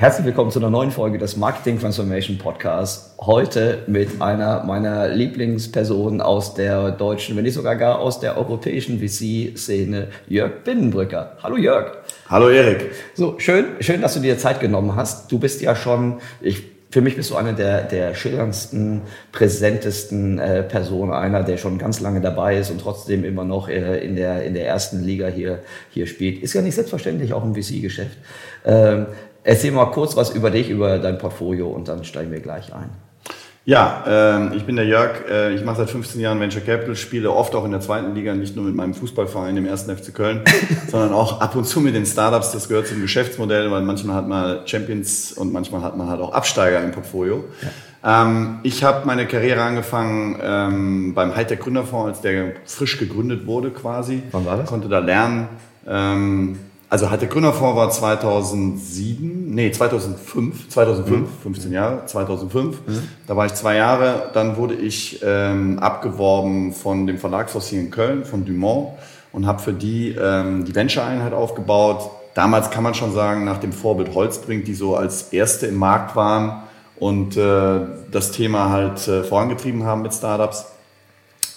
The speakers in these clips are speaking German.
Herzlich willkommen zu einer neuen Folge des Marketing Transformation Podcasts. Heute mit einer meiner Lieblingspersonen aus der deutschen, wenn nicht sogar gar aus der europäischen VC-Szene, Jörg Binnenbrücker. Hallo Jörg. Hallo Erik. So, schön, schön, dass du dir Zeit genommen hast. Du bist ja schon, ich für mich bist du einer der, der schillerndsten, präsentesten äh, Personen, einer, der schon ganz lange dabei ist und trotzdem immer noch äh, in, der, in der ersten Liga hier, hier spielt. Ist ja nicht selbstverständlich, auch im VC-Geschäft. Ähm, Erzähl mal kurz was über dich, über dein Portfolio und dann steigen wir gleich ein. Ja, äh, ich bin der Jörg. Äh, ich mache seit 15 Jahren Venture Capital, spiele oft auch in der zweiten Liga, nicht nur mit meinem Fußballverein, dem ersten FC Köln, sondern auch ab und zu mit den Startups. Das gehört zum Geschäftsmodell, weil manchmal hat man Champions und manchmal hat man halt auch Absteiger im Portfolio. Ja. Ähm, ich habe meine Karriere angefangen ähm, beim Hightech Gründerfonds, als der frisch gegründet wurde quasi. Wann war das? Konnte da lernen. Also hat der Gründerfonds war 2007, nee 2005, 2005, mhm. 15 Jahre, 2005. Mhm. Da war ich zwei Jahre. Dann wurde ich ähm, abgeworben von dem Verlagshaus hier in Köln, von Dumont und habe für die ähm, die Venture-Einheit aufgebaut. Damals kann man schon sagen, nach dem Vorbild Holzbrink, die so als erste im Markt waren und äh, das Thema halt äh, vorangetrieben haben mit Startups.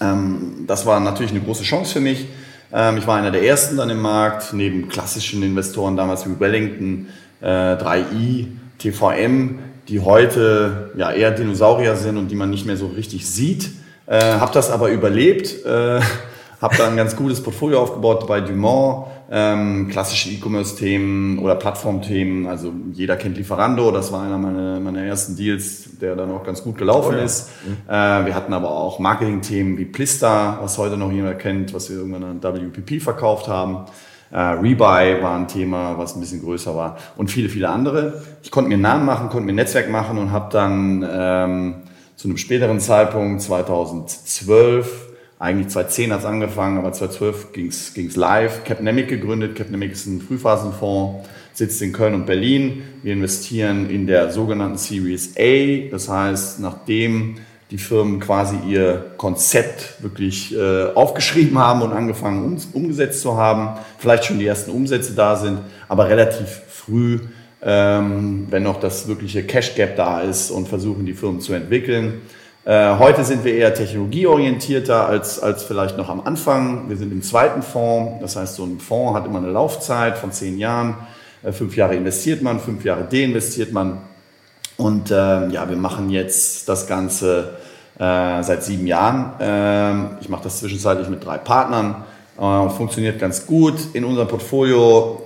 Ähm, das war natürlich eine große Chance für mich ähm, ich war einer der ersten dann im Markt, neben klassischen Investoren damals wie Wellington, äh, 3i, TVM, die heute ja eher Dinosaurier sind und die man nicht mehr so richtig sieht. Äh, habe das aber überlebt, äh, habe da ein ganz gutes Portfolio aufgebaut bei Dumont, ähm, klassische E-Commerce-Themen oder Plattform-Themen. Also jeder kennt Lieferando, das war einer meiner, meiner ersten Deals, der dann auch ganz gut gelaufen oh, ja. ist. Mhm. Äh, wir hatten aber auch Marketing-Themen wie Plista, was heute noch jemand kennt, was wir irgendwann an WPP verkauft haben. Äh, Rebuy war ein Thema, was ein bisschen größer war und viele, viele andere. Ich konnte mir einen Namen machen, konnte mir ein Netzwerk machen und habe dann ähm, zu einem späteren Zeitpunkt, 2012, eigentlich 2010 hat es angefangen, aber 2012 ging es live. Capnemic gegründet. Capnemic ist ein Frühphasenfonds, sitzt in Köln und Berlin. Wir investieren in der sogenannten Series A. Das heißt, nachdem die Firmen quasi ihr Konzept wirklich äh, aufgeschrieben haben und angefangen um, umgesetzt zu haben, vielleicht schon die ersten Umsätze da sind, aber relativ früh, ähm, wenn noch das wirkliche Cash Gap da ist und versuchen die Firmen zu entwickeln. Äh, heute sind wir eher technologieorientierter als, als vielleicht noch am Anfang. Wir sind im zweiten Fonds. Das heißt, so ein Fonds hat immer eine Laufzeit von zehn Jahren. Äh, fünf Jahre investiert man, fünf Jahre deinvestiert man. Und äh, ja, wir machen jetzt das Ganze äh, seit sieben Jahren. Ähm, ich mache das zwischenzeitlich mit drei Partnern. Äh, funktioniert ganz gut. In unserem Portfolio,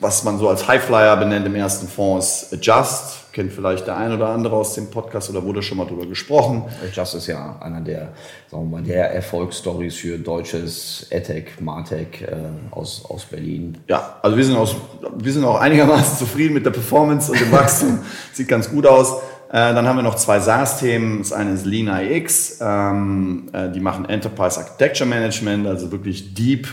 was man so als Highflyer benennt im ersten Fonds, ist Adjust kennt vielleicht der ein oder andere aus dem Podcast oder wurde schon mal drüber gesprochen. Just ist ja einer der, sagen wir mal, der Erfolgsstories für deutsches EdTech, Martech äh, aus, aus Berlin. Ja, also wir sind, aus, wir sind auch einigermaßen zufrieden mit der Performance und dem Wachstum. Sieht ganz gut aus. Äh, dann haben wir noch zwei SaaS-Themen. Das eine ist Lean IX. Ähm, äh, die machen Enterprise Architecture Management, also wirklich deep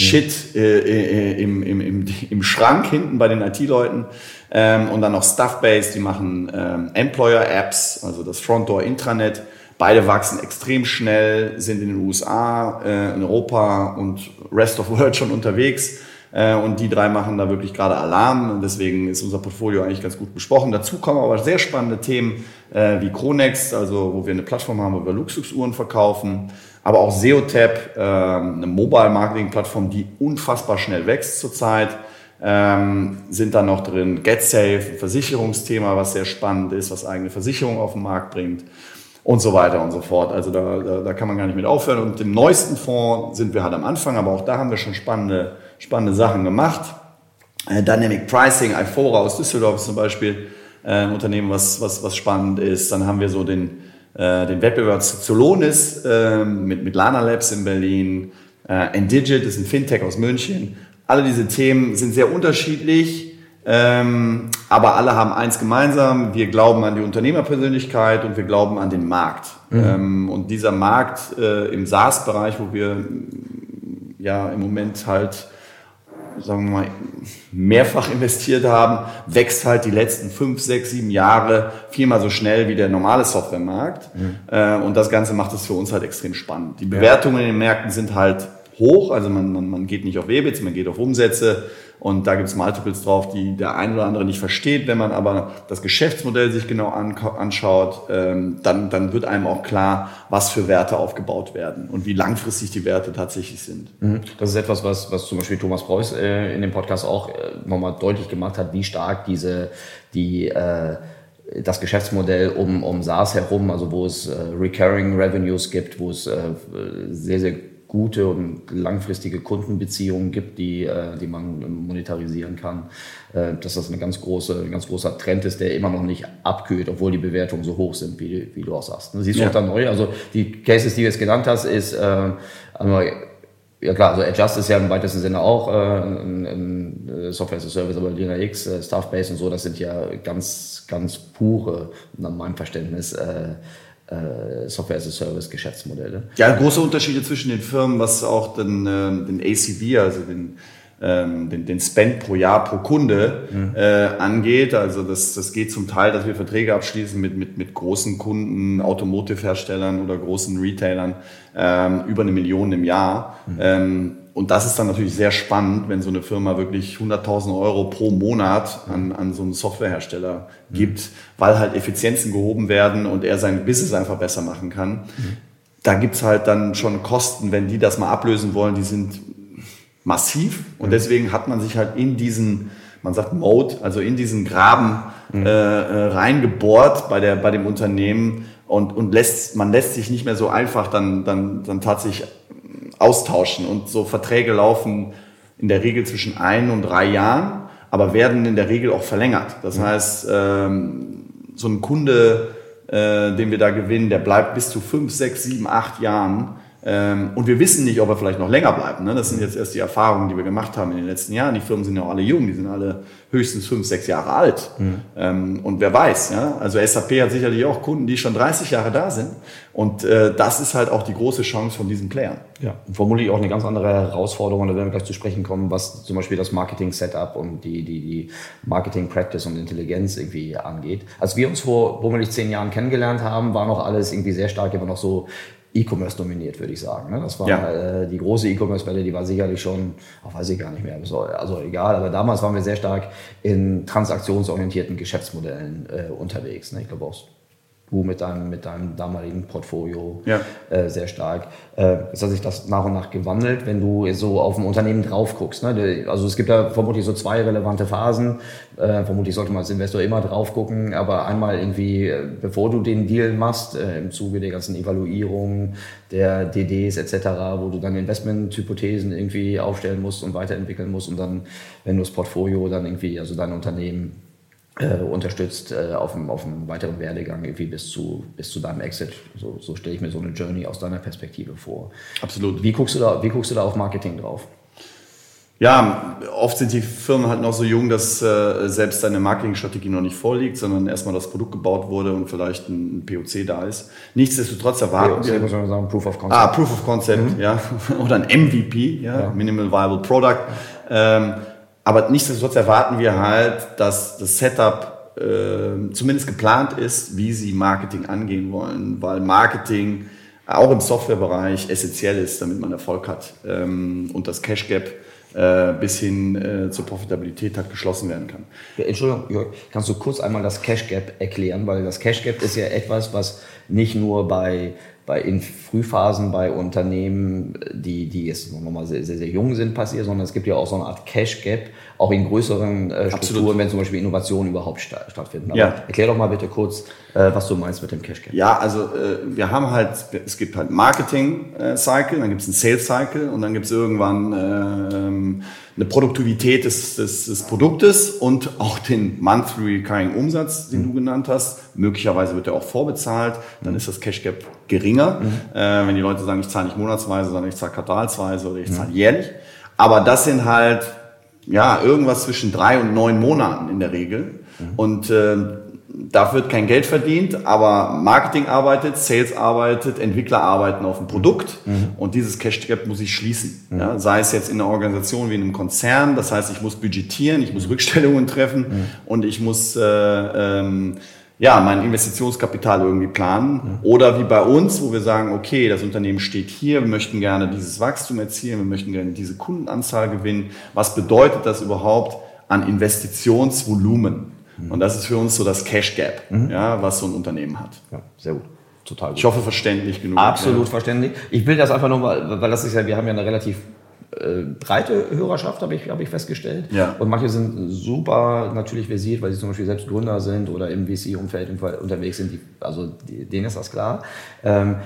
Shit äh, äh, im, im, im, im Schrank hinten bei den IT-Leuten. Ähm, und dann noch Stuffbase, die machen ähm, Employer-Apps, also das Frontdoor Intranet. Beide wachsen extrem schnell, sind in den USA, äh, in Europa und Rest of World schon unterwegs. Äh, und die drei machen da wirklich gerade Alarm. Und deswegen ist unser Portfolio eigentlich ganz gut besprochen. Dazu kommen aber sehr spannende Themen äh, wie Chronex, also wo wir eine Plattform haben, wo wir Luxusuhren verkaufen. Aber auch SEOTap, äh, eine Mobile-Marketing-Plattform, die unfassbar schnell wächst zurzeit ähm, sind dann noch drin GetSafe, ein Versicherungsthema, was sehr spannend ist, was eigene Versicherungen auf den Markt bringt und so weiter und so fort. Also da, da, da kann man gar nicht mit aufhören. Und im neuesten Fonds sind wir halt am Anfang, aber auch da haben wir schon spannende, spannende Sachen gemacht. Äh, Dynamic Pricing, Ifora aus Düsseldorf ist zum Beispiel äh, ein Unternehmen, was, was, was spannend ist. Dann haben wir so den, äh, den Wettbewerb Zolonis äh, mit, mit Lana Labs in Berlin. Äh, Endigit ist ein Fintech aus München alle diese Themen sind sehr unterschiedlich, Ähm, aber alle haben eins gemeinsam, wir glauben an die Unternehmerpersönlichkeit und wir glauben an den Markt. Mhm. Ähm, und dieser Markt äh, im SaaS-Bereich, wo wir ja im Moment halt sagen wir mal, mehrfach investiert haben, wächst halt die letzten fünf, sechs, sieben Jahre viermal so schnell wie der normale Softwaremarkt. Mhm. Äh, und das Ganze macht es für uns halt extrem spannend. Die Bewertungen ja. in den Märkten sind halt hoch, also man, man, man geht nicht auf EBITs, man geht auf Umsätze. Und da gibt es Multiples drauf, die der ein oder andere nicht versteht. Wenn man aber das Geschäftsmodell sich genau anschaut, ähm, dann, dann wird einem auch klar, was für Werte aufgebaut werden und wie langfristig die Werte tatsächlich sind. Mhm. Das ist etwas, was, was zum Beispiel Thomas Preuß äh, in dem Podcast auch äh, nochmal deutlich gemacht hat, wie stark diese, die, äh, das Geschäftsmodell um, um SaaS herum, also wo es äh, Recurring Revenues gibt, wo es äh, sehr, sehr gute und langfristige Kundenbeziehungen gibt, die, äh, die man monetarisieren kann, äh, dass das eine ganz große, ein ganz großer Trend ist, der immer noch nicht abkühlt, obwohl die Bewertungen so hoch sind, wie, wie du auch sagst. Siehst du ja. auch da neu? Also die Cases, die du jetzt genannt hast, ist äh, einmal ja klar, also Adjust ist ja im weitesten Sinne auch äh, ein, ein Software as a Service, aber Linux, äh, Staffbase und so, das sind ja ganz, ganz pure, nach meinem Verständnis, äh, äh, Software as a Service Geschäftsmodelle. Ja, große Unterschiede zwischen den Firmen, was auch den, äh, den ACV, also den, ähm, den, den Spend pro Jahr pro Kunde mhm. äh, angeht. Also das, das geht zum Teil, dass wir Verträge abschließen mit, mit, mit großen Kunden, Automotive-Herstellern oder großen Retailern ähm, über eine Million im Jahr. Mhm. Ähm, und das ist dann natürlich sehr spannend, wenn so eine Firma wirklich 100.000 Euro pro Monat an, an so einen Softwarehersteller mhm. gibt, weil halt Effizienzen gehoben werden und er sein Business einfach besser machen kann. Mhm. Da gibt's halt dann schon Kosten, wenn die das mal ablösen wollen, die sind massiv. Und mhm. deswegen hat man sich halt in diesen, man sagt Mode, also in diesen Graben mhm. äh, äh, reingebohrt bei, der, bei dem Unternehmen und, und lässt, man lässt sich nicht mehr so einfach dann, dann, dann tatsächlich austauschen. Und so Verträge laufen in der Regel zwischen ein und drei Jahren, aber werden in der Regel auch verlängert. Das mhm. heißt, ähm, so ein Kunde, äh, den wir da gewinnen, der bleibt bis zu fünf, sechs, sieben, acht Jahren und wir wissen nicht, ob er vielleicht noch länger bleibt. Ne? Das sind jetzt erst die Erfahrungen, die wir gemacht haben in den letzten Jahren. Die Firmen sind ja auch alle jung, die sind alle höchstens fünf, sechs Jahre alt. Mhm. Ähm, und wer weiß, ja? also SAP hat sicherlich auch Kunden, die schon 30 Jahre da sind. Und äh, das ist halt auch die große Chance von diesen Playern. Ja, und vermutlich auch eine ganz andere Herausforderung, da werden wir gleich zu sprechen kommen, was zum Beispiel das Marketing-Setup und die, die, die Marketing-Practice und Intelligenz irgendwie angeht. Als wir uns vor womöglich zehn Jahren kennengelernt haben, war noch alles irgendwie sehr stark immer noch so E-Commerce dominiert, würde ich sagen. Ne? Das war ja. äh, die große E-Commerce-Welle, die war sicherlich schon, auch weiß ich gar nicht mehr, also egal, aber damals waren wir sehr stark in transaktionsorientierten Geschäftsmodellen äh, unterwegs. Ne? Ich glaube auch du mit deinem, mit deinem damaligen Portfolio ja. äh, sehr stark. Äh, jetzt hat sich das nach und nach gewandelt, wenn du so auf ein Unternehmen drauf guckst. Ne? Also es gibt da vermutlich so zwei relevante Phasen. Äh, vermutlich sollte man als Investor immer drauf gucken, aber einmal irgendwie, äh, bevor du den Deal machst, äh, im Zuge der ganzen Evaluierung der DDs etc., wo du dann Investmenthypothesen irgendwie aufstellen musst und weiterentwickeln musst und dann, wenn du das Portfolio dann irgendwie, also dein Unternehmen äh, unterstützt äh, auf, dem, auf dem weiteren Werdegang irgendwie bis zu, bis zu deinem Exit. So, so stelle ich mir so eine Journey aus deiner Perspektive vor. Absolut. Wie guckst du da, wie guckst du da auf Marketing drauf? Ja, oft sind die Firmen halt noch so jung, dass äh, selbst deine Marketingstrategie noch nicht vorliegt, sondern erstmal das Produkt gebaut wurde und vielleicht ein, ein POC da ist. Nichtsdestotrotz erwarten wir... muss man sagen, Proof of Concept. Ah, Proof of Concept, mhm. ja. Oder ein MVP, ja, ja. Minimal Viable Product. Ähm, aber nichtsdestotrotz erwarten wir halt, dass das Setup äh, zumindest geplant ist, wie sie Marketing angehen wollen, weil Marketing auch im Softwarebereich essentiell ist, damit man Erfolg hat ähm, und das Cash Gap äh, bis hin äh, zur Profitabilität halt geschlossen werden kann. Entschuldigung, Jörg, kannst du kurz einmal das Cash Gap erklären, weil das Cash Gap ist ja etwas, was nicht nur bei bei, in Frühphasen bei Unternehmen, die, die jetzt nochmal sehr, sehr, sehr jung sind, passiert, sondern es gibt ja auch so eine Art Cash Gap, auch in größeren äh, Strukturen, wenn zum Beispiel Innovationen überhaupt sta stattfinden. Aber ja. erklär doch mal bitte kurz, äh, was du meinst mit dem Cash Gap. Ja, also äh, wir haben halt, es gibt halt Marketing äh, Cycle, dann gibt es einen Sales Cycle und dann gibt es irgendwann äh, eine Produktivität des, des, des Produktes und auch den Monthly Recurring Umsatz, den mhm. du genannt hast. Möglicherweise wird er auch vorbezahlt, dann ist das Cash Gap geringer. Mhm. Äh, wenn die Leute sagen, ich zahle nicht monatsweise, sondern ich zahle quartalsweise oder ich mhm. zahle jährlich. Aber das sind halt ja, irgendwas zwischen drei und neun Monaten in der Regel. Mhm. Und äh, da wird kein Geld verdient, aber Marketing arbeitet, Sales arbeitet, Entwickler arbeiten auf dem Produkt mhm. und dieses Cash Gap muss ich schließen. Mhm. Ja, sei es jetzt in einer Organisation wie in einem Konzern, das heißt, ich muss budgetieren, ich muss Rückstellungen treffen mhm. und ich muss äh, ähm, ja, mein Investitionskapital irgendwie planen. Oder wie bei uns, wo wir sagen, okay, das Unternehmen steht hier, wir möchten gerne dieses Wachstum erzielen, wir möchten gerne diese Kundenanzahl gewinnen. Was bedeutet das überhaupt an Investitionsvolumen? Mhm. Und das ist für uns so das Cash Gap, mhm. ja, was so ein Unternehmen hat. Ja, sehr gut. Total gut. Ich hoffe, verständlich genug. Absolut ja. verständlich. Ich will das einfach nochmal, weil das ist ja, wir haben ja eine relativ äh, breite Hörerschaft, habe ich, hab ich festgestellt. Ja. Und manche sind super natürlich versiert, weil sie zum Beispiel selbst Gründer sind oder im VC-Umfeld unterwegs sind. Die, also die, denen ist das klar. Ähm,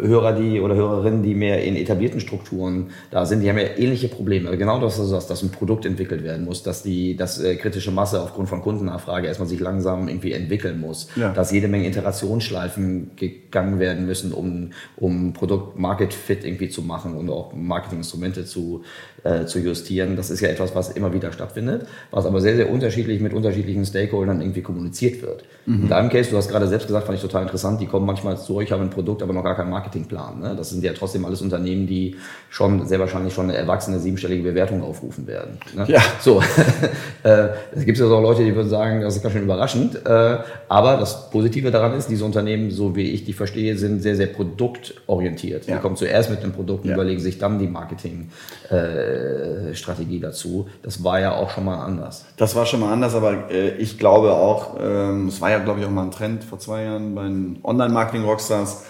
Hörer die oder Hörerinnen, die mehr in etablierten Strukturen da sind, die haben ja ähnliche Probleme. Also genau das ist das, dass ein Produkt entwickelt werden muss, dass die dass äh, kritische Masse aufgrund von Kundennachfrage erstmal sich langsam irgendwie entwickeln muss, ja. dass jede Menge Iterationsschleifen gegangen werden müssen, um, um Produkt Market Fit irgendwie zu machen und auch Marketinginstrumente Instrumente zu, äh, zu justieren. Das ist ja etwas, was immer wieder stattfindet, was aber sehr, sehr unterschiedlich mit unterschiedlichen Stakeholdern irgendwie kommuniziert wird. Mhm. In deinem Case, du hast gerade selbst gesagt, fand ich total interessant, die kommen manchmal zu euch, haben ein Produkt, aber noch gar keinen Marketingplan. Ne? Das sind ja trotzdem alles Unternehmen, die schon sehr wahrscheinlich schon eine erwachsene siebenstellige Bewertung aufrufen werden. Ne? Ja. So, äh, es gibt ja auch Leute, die würden sagen, das ist ganz schön überraschend. Äh, aber das Positive daran ist, diese Unternehmen, so wie ich die verstehe, sind sehr, sehr produktorientiert. Ja. Die kommen zuerst mit dem Produkt und ja. überlegen sich dann die äh, dazu. Das war ja auch schon mal anders. Das war schon mal anders, aber äh, ich glaube auch, ähm, es war ja, glaube ich, auch mal ein Trend vor zwei Jahren bei den Online-Marketing-Rockstars,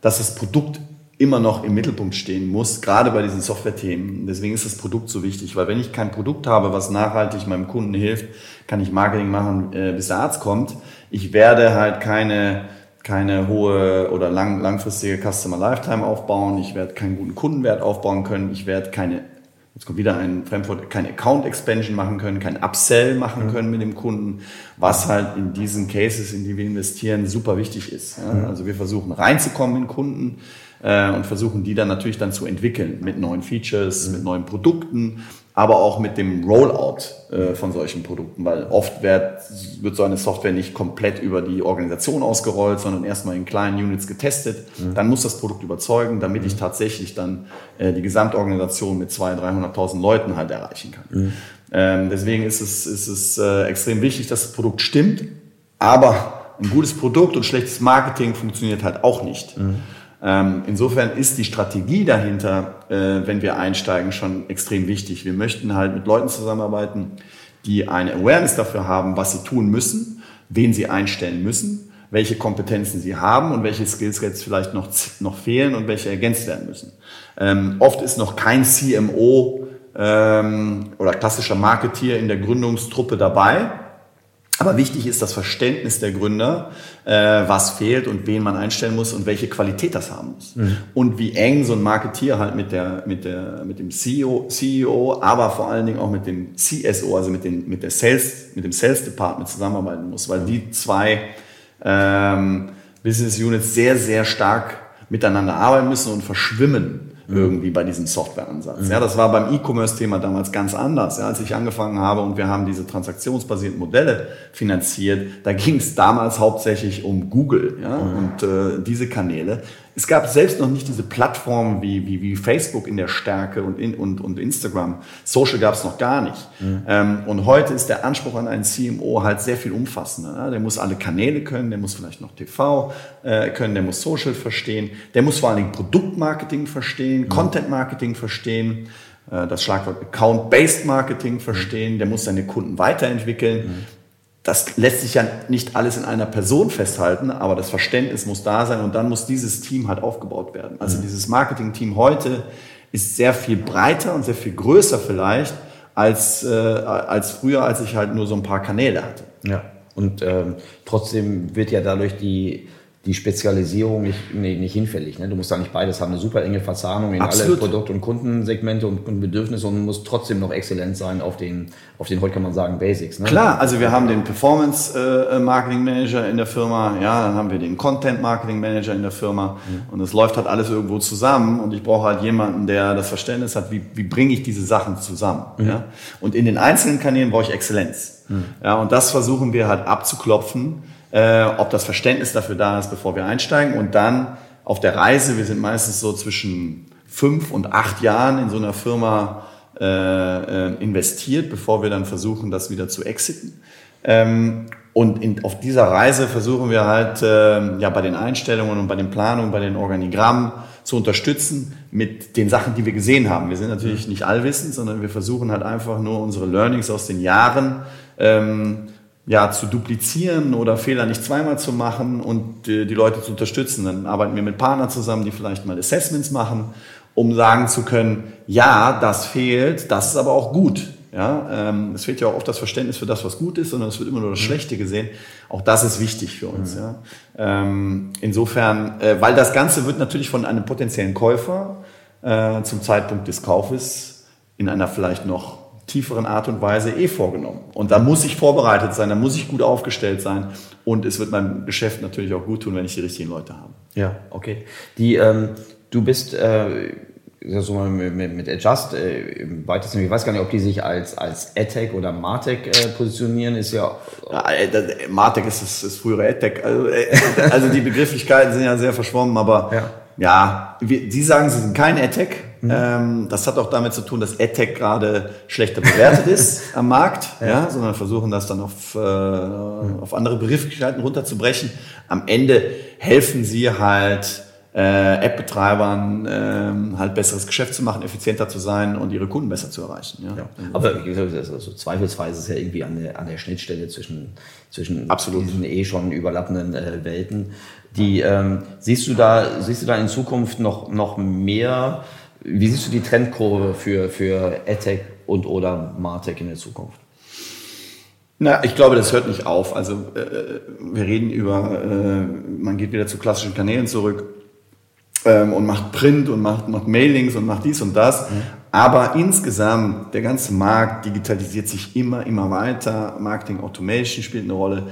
dass das Produkt immer noch im Mittelpunkt stehen muss, gerade bei diesen Software-Themen. Deswegen ist das Produkt so wichtig, weil wenn ich kein Produkt habe, was nachhaltig meinem Kunden hilft, kann ich Marketing machen, äh, bis der Arzt kommt. Ich werde halt keine keine hohe oder lang, langfristige Customer Lifetime aufbauen. Ich werde keinen guten Kundenwert aufbauen können. Ich werde keine, jetzt kommt wieder ein Fremdwort, keine Account Expansion machen können, kein Upsell machen mhm. können mit dem Kunden, was halt in diesen Cases, in die wir investieren, super wichtig ist. Mhm. Also wir versuchen reinzukommen in Kunden, äh, und versuchen die dann natürlich dann zu entwickeln mit neuen Features, mhm. mit neuen Produkten, aber auch mit dem Rollout äh, von solchen Produkten, weil oft wird, wird so eine Software nicht komplett über die Organisation ausgerollt, sondern erstmal in kleinen Units getestet. Mhm. Dann muss das Produkt überzeugen, damit ich mhm. tatsächlich dann äh, die Gesamtorganisation mit 200.000, 300.000 Leuten halt erreichen kann. Mhm. Ähm, deswegen ist es, ist es äh, extrem wichtig, dass das Produkt stimmt, aber ein gutes Produkt und schlechtes Marketing funktioniert halt auch nicht. Mhm. Ähm, insofern ist die Strategie dahinter, äh, wenn wir einsteigen, schon extrem wichtig. Wir möchten halt mit Leuten zusammenarbeiten, die eine Awareness dafür haben, was sie tun müssen, wen sie einstellen müssen, welche Kompetenzen sie haben und welche Skillsets vielleicht noch, noch fehlen und welche ergänzt werden müssen. Ähm, oft ist noch kein CMO ähm, oder klassischer Marketeer in der Gründungstruppe dabei aber wichtig ist das Verständnis der Gründer, äh, was fehlt und wen man einstellen muss und welche Qualität das haben muss. Mhm. Und wie eng so ein Marketeer halt mit, der, mit, der, mit dem CEO, CEO, aber vor allen Dingen auch mit dem CSO, also mit, den, mit, der Sales, mit dem Sales Department zusammenarbeiten muss, weil die zwei ähm, Business Units sehr, sehr stark miteinander arbeiten müssen und verschwimmen. Irgendwie bei diesem Softwareansatz. Mhm. Ja, das war beim E-Commerce-Thema damals ganz anders. Ja, als ich angefangen habe und wir haben diese transaktionsbasierten Modelle finanziert, da ging es damals hauptsächlich um Google ja, mhm. und äh, diese Kanäle. Es gab selbst noch nicht diese Plattformen wie, wie, wie Facebook in der Stärke und, in, und, und Instagram. Social gab es noch gar nicht. Mhm. Ähm, und heute ist der Anspruch an einen CMO halt sehr viel umfassender. Ja? Der muss alle Kanäle können, der muss vielleicht noch TV äh, können, der muss Social verstehen, der muss vor allen Dingen Produktmarketing verstehen, mhm. Content Marketing verstehen äh, das Schlagwort Account-Based Marketing verstehen, der muss seine Kunden weiterentwickeln. Mhm das lässt sich ja nicht alles in einer Person festhalten, aber das Verständnis muss da sein und dann muss dieses Team halt aufgebaut werden. Also mhm. dieses Marketing-Team heute ist sehr viel breiter und sehr viel größer vielleicht als, äh, als früher, als ich halt nur so ein paar Kanäle hatte. Ja, und ähm, trotzdem wird ja dadurch die die Spezialisierung nicht, nee, nicht hinfällig. Ne? Du musst da nicht beides haben, eine super enge Verzahnung in Absolut. alle Produkt- und Kundensegmente und Kundenbedürfnisse und muss trotzdem noch exzellent sein auf den, auf den heute kann man sagen, Basics. Ne? Klar, also wir haben den Performance äh, Marketing Manager in der Firma, ja, dann haben wir den Content Marketing Manager in der Firma und es läuft halt alles irgendwo zusammen und ich brauche halt jemanden, der das Verständnis hat, wie, wie bringe ich diese Sachen zusammen. Ja? Und in den einzelnen Kanälen brauche ich Exzellenz. Ja, und das versuchen wir halt abzuklopfen, äh, ob das Verständnis dafür da ist, bevor wir einsteigen und dann auf der Reise, wir sind meistens so zwischen fünf und acht Jahren in so einer Firma äh, äh, investiert, bevor wir dann versuchen, das wieder zu exiten. Ähm, und in, auf dieser Reise versuchen wir halt ähm, ja bei den Einstellungen und bei den Planungen, bei den Organigrammen zu unterstützen mit den Sachen, die wir gesehen haben. Wir sind natürlich nicht allwissend, sondern wir versuchen halt einfach nur unsere Learnings aus den Jahren ähm, ja, zu duplizieren oder Fehler nicht zweimal zu machen und äh, die Leute zu unterstützen. Dann arbeiten wir mit Partnern zusammen, die vielleicht mal Assessments machen, um sagen zu können, ja, das fehlt, das ist aber auch gut. Ja, ähm, es fehlt ja auch oft das Verständnis für das, was gut ist, sondern es wird immer nur das Schlechte gesehen. Auch das ist wichtig für uns. Ja. Ähm, insofern, äh, weil das Ganze wird natürlich von einem potenziellen Käufer äh, zum Zeitpunkt des Kaufes in einer vielleicht noch tieferen Art und Weise eh vorgenommen. Und da muss ich vorbereitet sein, da muss ich gut aufgestellt sein und es wird meinem Geschäft natürlich auch gut tun, wenn ich die richtigen Leute habe. Ja, okay. Die, ähm, du bist äh, so mal mit, mit, Adjust äh, im weitesten, ich weiß gar nicht, ob die sich als, als AdTech oder Martech äh, positionieren, ist ja. Ja, äh, Martech ist das, das frühere AdTech. Also, äh, also die Begrifflichkeiten sind ja sehr verschwommen, aber Ja. ja, wir, Sie sagen, Sie sind kein AdTech. Ähm, das hat auch damit zu tun, dass AdTech gerade schlechter bewertet ist am Markt, ja. sondern versuchen das dann auf, äh, auf andere Begrifflichkeiten runterzubrechen. Am Ende helfen Sie halt äh, App-Betreibern ähm, halt besseres Geschäft zu machen, effizienter zu sein und ihre Kunden besser zu erreichen. Ja. Ja. Aber wie gesagt, also zweifelsweise ist es ja irgendwie an der, an der Schnittstelle zwischen, zwischen Absolut. diesen eh schon überlappenden äh, Welten. Die, ähm, siehst, du da, siehst du da in Zukunft noch, noch mehr, wie siehst du die Trendkurve für, für AdTech und oder Martech in der Zukunft? Na, ich glaube, das hört nicht auf. Also äh, wir reden über, äh, man geht wieder zu klassischen Kanälen zurück ähm, und macht Print und macht, macht Mailings und macht dies und das. Aber insgesamt, der ganze Markt digitalisiert sich immer, immer weiter. Marketing Automation spielt eine Rolle.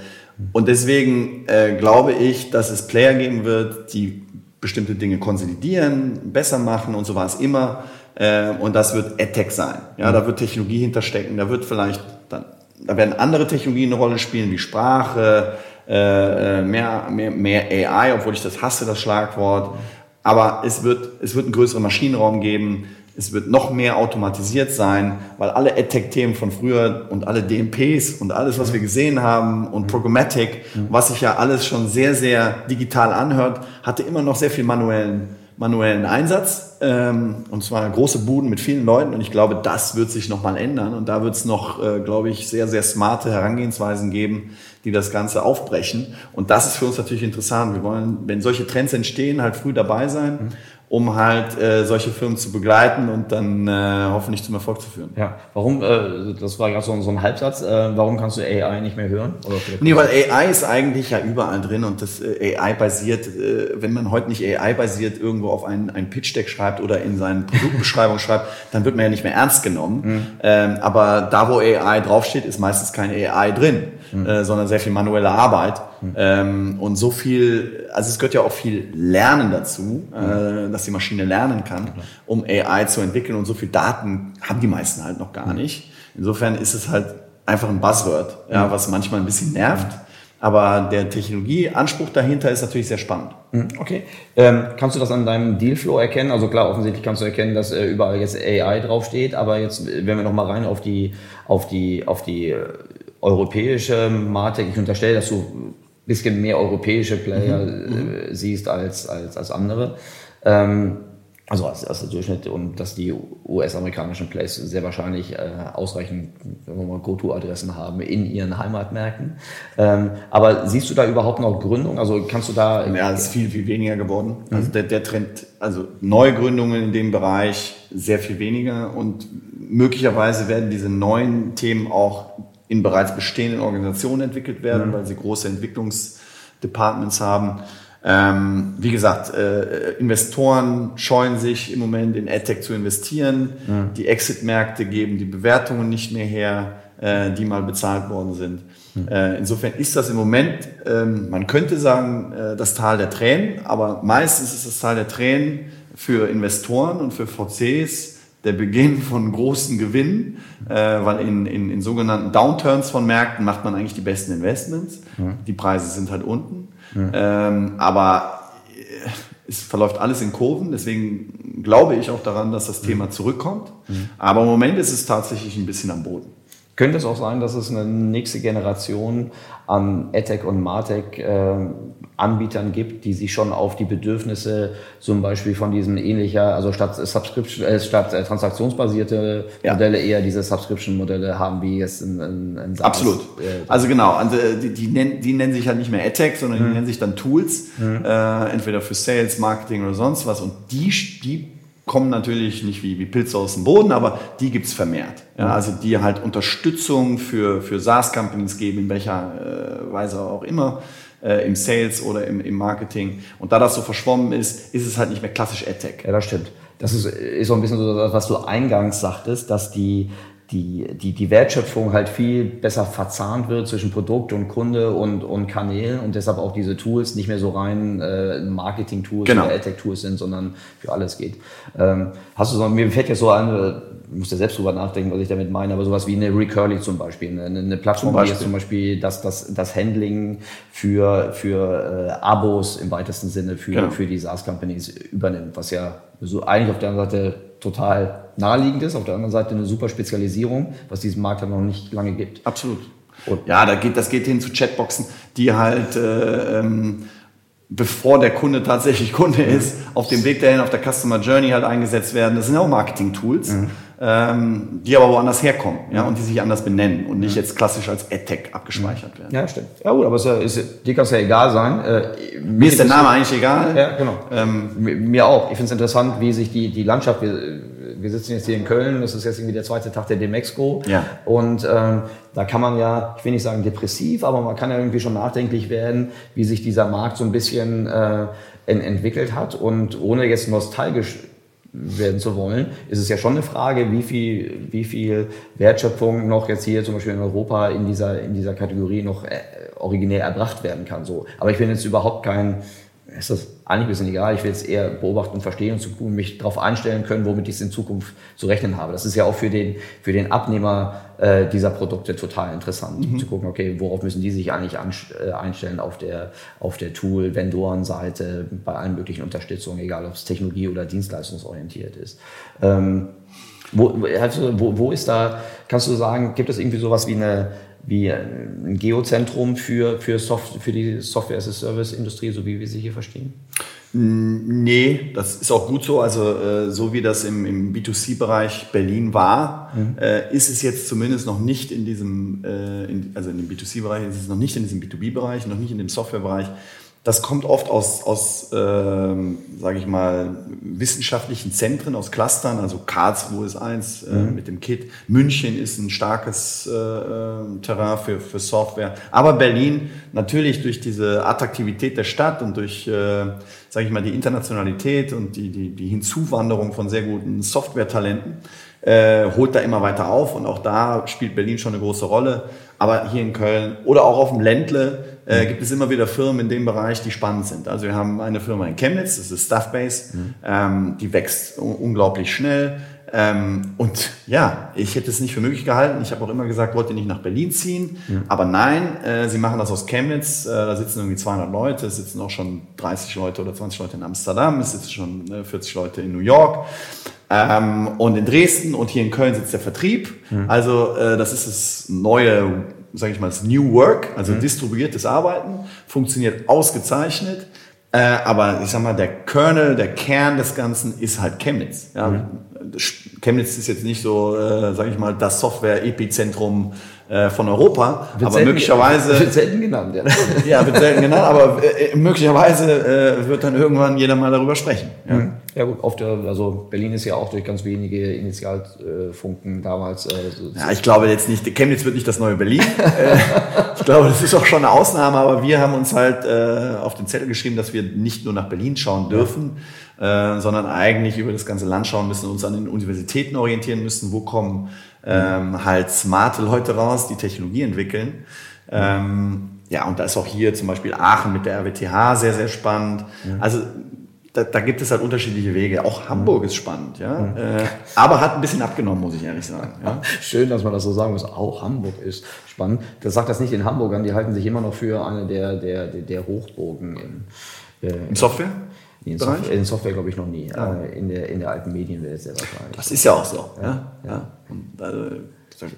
Und deswegen äh, glaube ich, dass es Player geben wird, die bestimmte Dinge konsolidieren, besser machen und so war es immer. Äh, und das wird AdTech sein. Ja, da wird Technologie hinterstecken. Da wird vielleicht dann, da werden andere Technologien eine Rolle spielen, wie Sprache, äh, äh, mehr, mehr, mehr AI, obwohl ich das hasse, das Schlagwort. Aber es wird, es wird einen größeren Maschinenraum geben. Es wird noch mehr automatisiert sein, weil alle AdTech-Themen von früher und alle DMPs und alles, was wir gesehen haben und Programmatic, was sich ja alles schon sehr, sehr digital anhört, hatte immer noch sehr viel manuellen, manuellen Einsatz. Ähm, und zwar große Buden mit vielen Leuten. Und ich glaube, das wird sich nochmal ändern. Und da wird es noch, äh, glaube ich, sehr, sehr smarte Herangehensweisen geben, die das Ganze aufbrechen. Und das ist für uns natürlich interessant. Wir wollen, wenn solche Trends entstehen, halt früh dabei sein, um halt äh, solche Firmen zu begleiten und dann äh, hoffentlich zum Erfolg zu führen. Ja, warum, äh, das war gerade so, ein- so ein Halbsatz, äh, warum kannst du AI nicht mehr hören? Oder Nee, weil AI ist eigentlich ja überall drin und das äh, AI basiert, äh, wenn man heute nicht AI basiert irgendwo auf einen, einen Pitch-Deck schreibt oder in seine Produktbeschreibung schreibt, dann wird man ja nicht mehr ernst genommen. Ähm, aber da, wo AI draufsteht, ist meistens kein AI drin, äh, sondern sehr viel manuelle Arbeit. Ähm, und so viel, also es gehört ja auch viel Lernen dazu, äh, dass die Maschine lernen kann, um AI zu entwickeln und so viel Daten haben die meisten halt noch gar nicht. Insofern ist es halt einfach ein Buzzword, ja, was manchmal ein bisschen nervt. Aber der Technologieanspruch dahinter ist natürlich sehr spannend. Mhm, Okay. Ähm, kannst du das an deinem Dealflow erkennen? Also klar, offensichtlich kannst du erkennen, dass äh, überall jetzt AI draufsteht, aber jetzt, äh, wenn wir noch mal rein auf die, auf die, auf die äh, europäische Martech, ich unterstelle, dass du ein bisschen mehr europäische Player äh, siehst als, als, als andere. Ähm, also als, als der Durchschnitt und dass die US-amerikanischen Plays sehr wahrscheinlich äh, ausreichend Go-To-Adressen haben in ihren Heimatmärkten. Ähm, aber siehst du da überhaupt noch Gründung? Also kannst du da Ja, es ist viel, viel weniger geworden. Also der, der Trend, also Neugründungen in dem Bereich sehr viel weniger und möglicherweise werden diese neuen Themen auch in bereits bestehenden Organisationen entwickelt werden, weil sie große Entwicklungsdepartments haben. Ähm, wie gesagt, äh, Investoren scheuen sich im Moment in AdTech zu investieren. Mhm. Die Exit-Märkte geben die Bewertungen nicht mehr her, äh, die mal bezahlt worden sind. Mhm. Äh, insofern ist das im Moment, ähm, man könnte sagen, äh, das Tal der Tränen, aber meistens ist das Tal der Tränen für Investoren und für VCs der Beginn von großen Gewinnen, äh, weil in, in, in sogenannten Downturns von Märkten macht man eigentlich die besten Investments. Mhm. Die Preise sind halt unten. Mhm. Ähm, aber äh, es verläuft alles in Kurven, deswegen glaube ich auch daran, dass das Thema zurückkommt. Mhm. Aber im Moment ist es tatsächlich ein bisschen am Boden. Könnte es auch sein, dass es eine nächste Generation an EdTech und MarTech äh, Anbietern gibt, die sich schon auf die Bedürfnisse zum Beispiel von diesen ähnlicher, also statt Subscription, äh, statt äh, transaktionsbasierte ja. Modelle eher diese Subscription-Modelle haben, wie jetzt in, in, in Absolut. Äh, also genau, also die, die, nennen, die nennen sich halt nicht mehr EdTech, sondern mhm. die nennen sich dann Tools, mhm. äh, entweder für Sales, Marketing oder sonst was. Und die, die kommen natürlich nicht wie, wie Pilze aus dem Boden, aber die gibt's vermehrt. Ja, also die halt Unterstützung für, für SaaS-Companies geben, in welcher äh, Weise auch immer, äh, im Sales oder im, im Marketing. Und da das so verschwommen ist, ist es halt nicht mehr klassisch AdTech. Ja, das stimmt. Das ist, ist so ein bisschen so, was du eingangs sagtest, dass die, die, die, die Wertschöpfung halt viel besser verzahnt wird zwischen Produkt und Kunde und, und Kanälen und deshalb auch diese Tools nicht mehr so rein äh, Marketing-Tools genau. oder AdTech-Tools sind, sondern für alles geht. Ähm, hast du so, mir fällt jetzt so ein, ich muss ja selbst drüber nachdenken, was ich damit meine, aber sowas wie eine Recurly zum Beispiel, eine, eine Plattform, zum die jetzt zum Beispiel das, das, das Handling für, für äh, Abos im weitesten Sinne für, genau. für die SaaS-Companies übernimmt, was ja so eigentlich auf der anderen Seite total naheliegend ist, auf der anderen Seite eine super Spezialisierung, was diesen Markt ja noch nicht lange gibt. Absolut. Und ja, da geht, das geht hin zu Chatboxen, die halt äh, ähm, bevor der Kunde tatsächlich Kunde ist, auf dem Weg dahin, auf der Customer Journey halt eingesetzt werden. Das sind auch Marketing-Tools. Mhm ähm, die aber woanders herkommen ja, und die sich anders benennen und nicht jetzt klassisch als AdTech abgespeichert werden. Ja, stimmt. Ja gut, aber es ist, ist, dir kann es ja egal sein. Äh, mir ist der Name eigentlich egal. Ja, genau. Ähm, mir auch. Ich finde es interessant, wie sich die, die Landschaft, wir, wir sitzen jetzt hier in Köln, das ist jetzt irgendwie der zweite Tag der Demexco. Ja. Und ähm, da kann man ja, ich will nicht sagen depressiv, aber man kann ja irgendwie schon nachdenklich werden, wie sich dieser Markt so ein bisschen äh, entwickelt hat und ohne jetzt nostalgisch werden zu wollen, ist es ja schon eine Frage, wie viel, wie viel Wertschöpfung noch jetzt hier zum Beispiel in Europa in dieser, in dieser Kategorie noch äh, originär erbracht werden kann. So. Aber ich bin jetzt überhaupt kein, ist das eigentlich ein bisschen egal. Ich will jetzt eher beobachten und verstehen und zu, mich darauf einstellen können, womit ich es in Zukunft zu rechnen habe. Das ist ja auch für den, für den Abnehmer äh, dieser Produkte total interessant, mhm. zu gucken, okay, worauf müssen die sich eigentlich an, äh, einstellen auf der, auf der Tool-Vendoren-Seite bei allen möglichen Unterstützungen, egal ob es Technologie- oder dienstleistungsorientiert ist. Ähm, wo, also, wo, wo ist da, kannst du sagen, gibt es irgendwie sowas wie eine wie ein Geozentrum für, für, Soft, für die Software-as-a-Service-Industrie, so wie wir sie hier verstehen? Nee, das ist auch gut so. Also äh, so wie das im, im B2C-Bereich Berlin war, mhm. äh, ist es jetzt zumindest noch nicht in diesem, äh, in, also in dem B2C-Bereich ist es noch nicht in diesem B2B-Bereich, noch nicht in dem Software-Bereich. Das kommt oft aus, aus ähm, sage ich mal, wissenschaftlichen Zentren, aus Clustern. Also Karlsruhe ist eins äh, mhm. mit dem KIT. München ist ein starkes äh, äh, Terrain für, für Software. Aber Berlin natürlich durch diese Attraktivität der Stadt und durch, äh, sage ich mal, die Internationalität und die, die, die Hinzuwanderung von sehr guten Software-Talenten äh, holt da immer weiter auf. Und auch da spielt Berlin schon eine große Rolle. Aber hier in Köln oder auch auf dem Ländle äh, gibt es immer wieder Firmen in dem Bereich, die spannend sind. Also wir haben eine Firma in Chemnitz, das ist Stuffbase, mhm. ähm, die wächst unglaublich schnell. Ähm, und ja, ich hätte es nicht für möglich gehalten. Ich habe auch immer gesagt, wollt ihr nicht nach Berlin ziehen? Mhm. Aber nein, äh, sie machen das aus Chemnitz. Äh, da sitzen irgendwie 200 Leute, es sitzen auch schon 30 Leute oder 20 Leute in Amsterdam, es sitzen schon äh, 40 Leute in New York. Ähm, und in Dresden und hier in Köln sitzt der Vertrieb. Mhm. Also äh, das ist das neue sage ich mal, das New Work, also mhm. distribuiertes Arbeiten, funktioniert ausgezeichnet. Äh, aber ich sag mal, der Kernel, der Kern des Ganzen ist halt Chemnitz. Ja? Mhm. Chemnitz ist jetzt nicht so, äh, sage ich mal, das Software-Epizentrum äh, von Europa, wird aber möglicherweise wird selten genannt, ja. ja, wird selten genannt, aber äh, möglicherweise äh, wird dann irgendwann jeder mal darüber sprechen. Ja? Mhm. Ja gut, oft, äh, also Berlin ist ja auch durch ganz wenige Initialfunken damals. Äh, so ja, ich glaube jetzt nicht, Chemnitz wird nicht das neue Berlin. Äh, ich glaube, das ist auch schon eine Ausnahme, aber wir haben uns halt äh, auf den Zettel geschrieben, dass wir nicht nur nach Berlin schauen dürfen, ja. Äh, sondern eigentlich über das ganze Land schauen müssen, uns an den Universitäten orientieren müssen, wo kommen ähm, halt smarte Leute raus, die Technologie entwickeln. Ähm, ja, und da ist auch hier zum Beispiel Aachen mit der RWTH sehr, sehr spannend. Ja. Also da, da, gibt es halt unterschiedliche Wege. Auch Hamburg ist spannend, ja. Mhm. Äh, aber hat ein bisschen abgenommen, muss ich ehrlich sagen. Ja. Schön, dass man das so sagen muss. Auch Hamburg ist spannend. Das sagt das nicht den Hamburgern, die halten sich immer noch für eine der, der, der Hochburgen in, äh, in Software? In, Software, in Software glaube ich noch nie. Ja. Äh, in, der, in der alten Medienwelt sehr wahrscheinlich. Das ist ja auch so. Ja, ja. Und, also,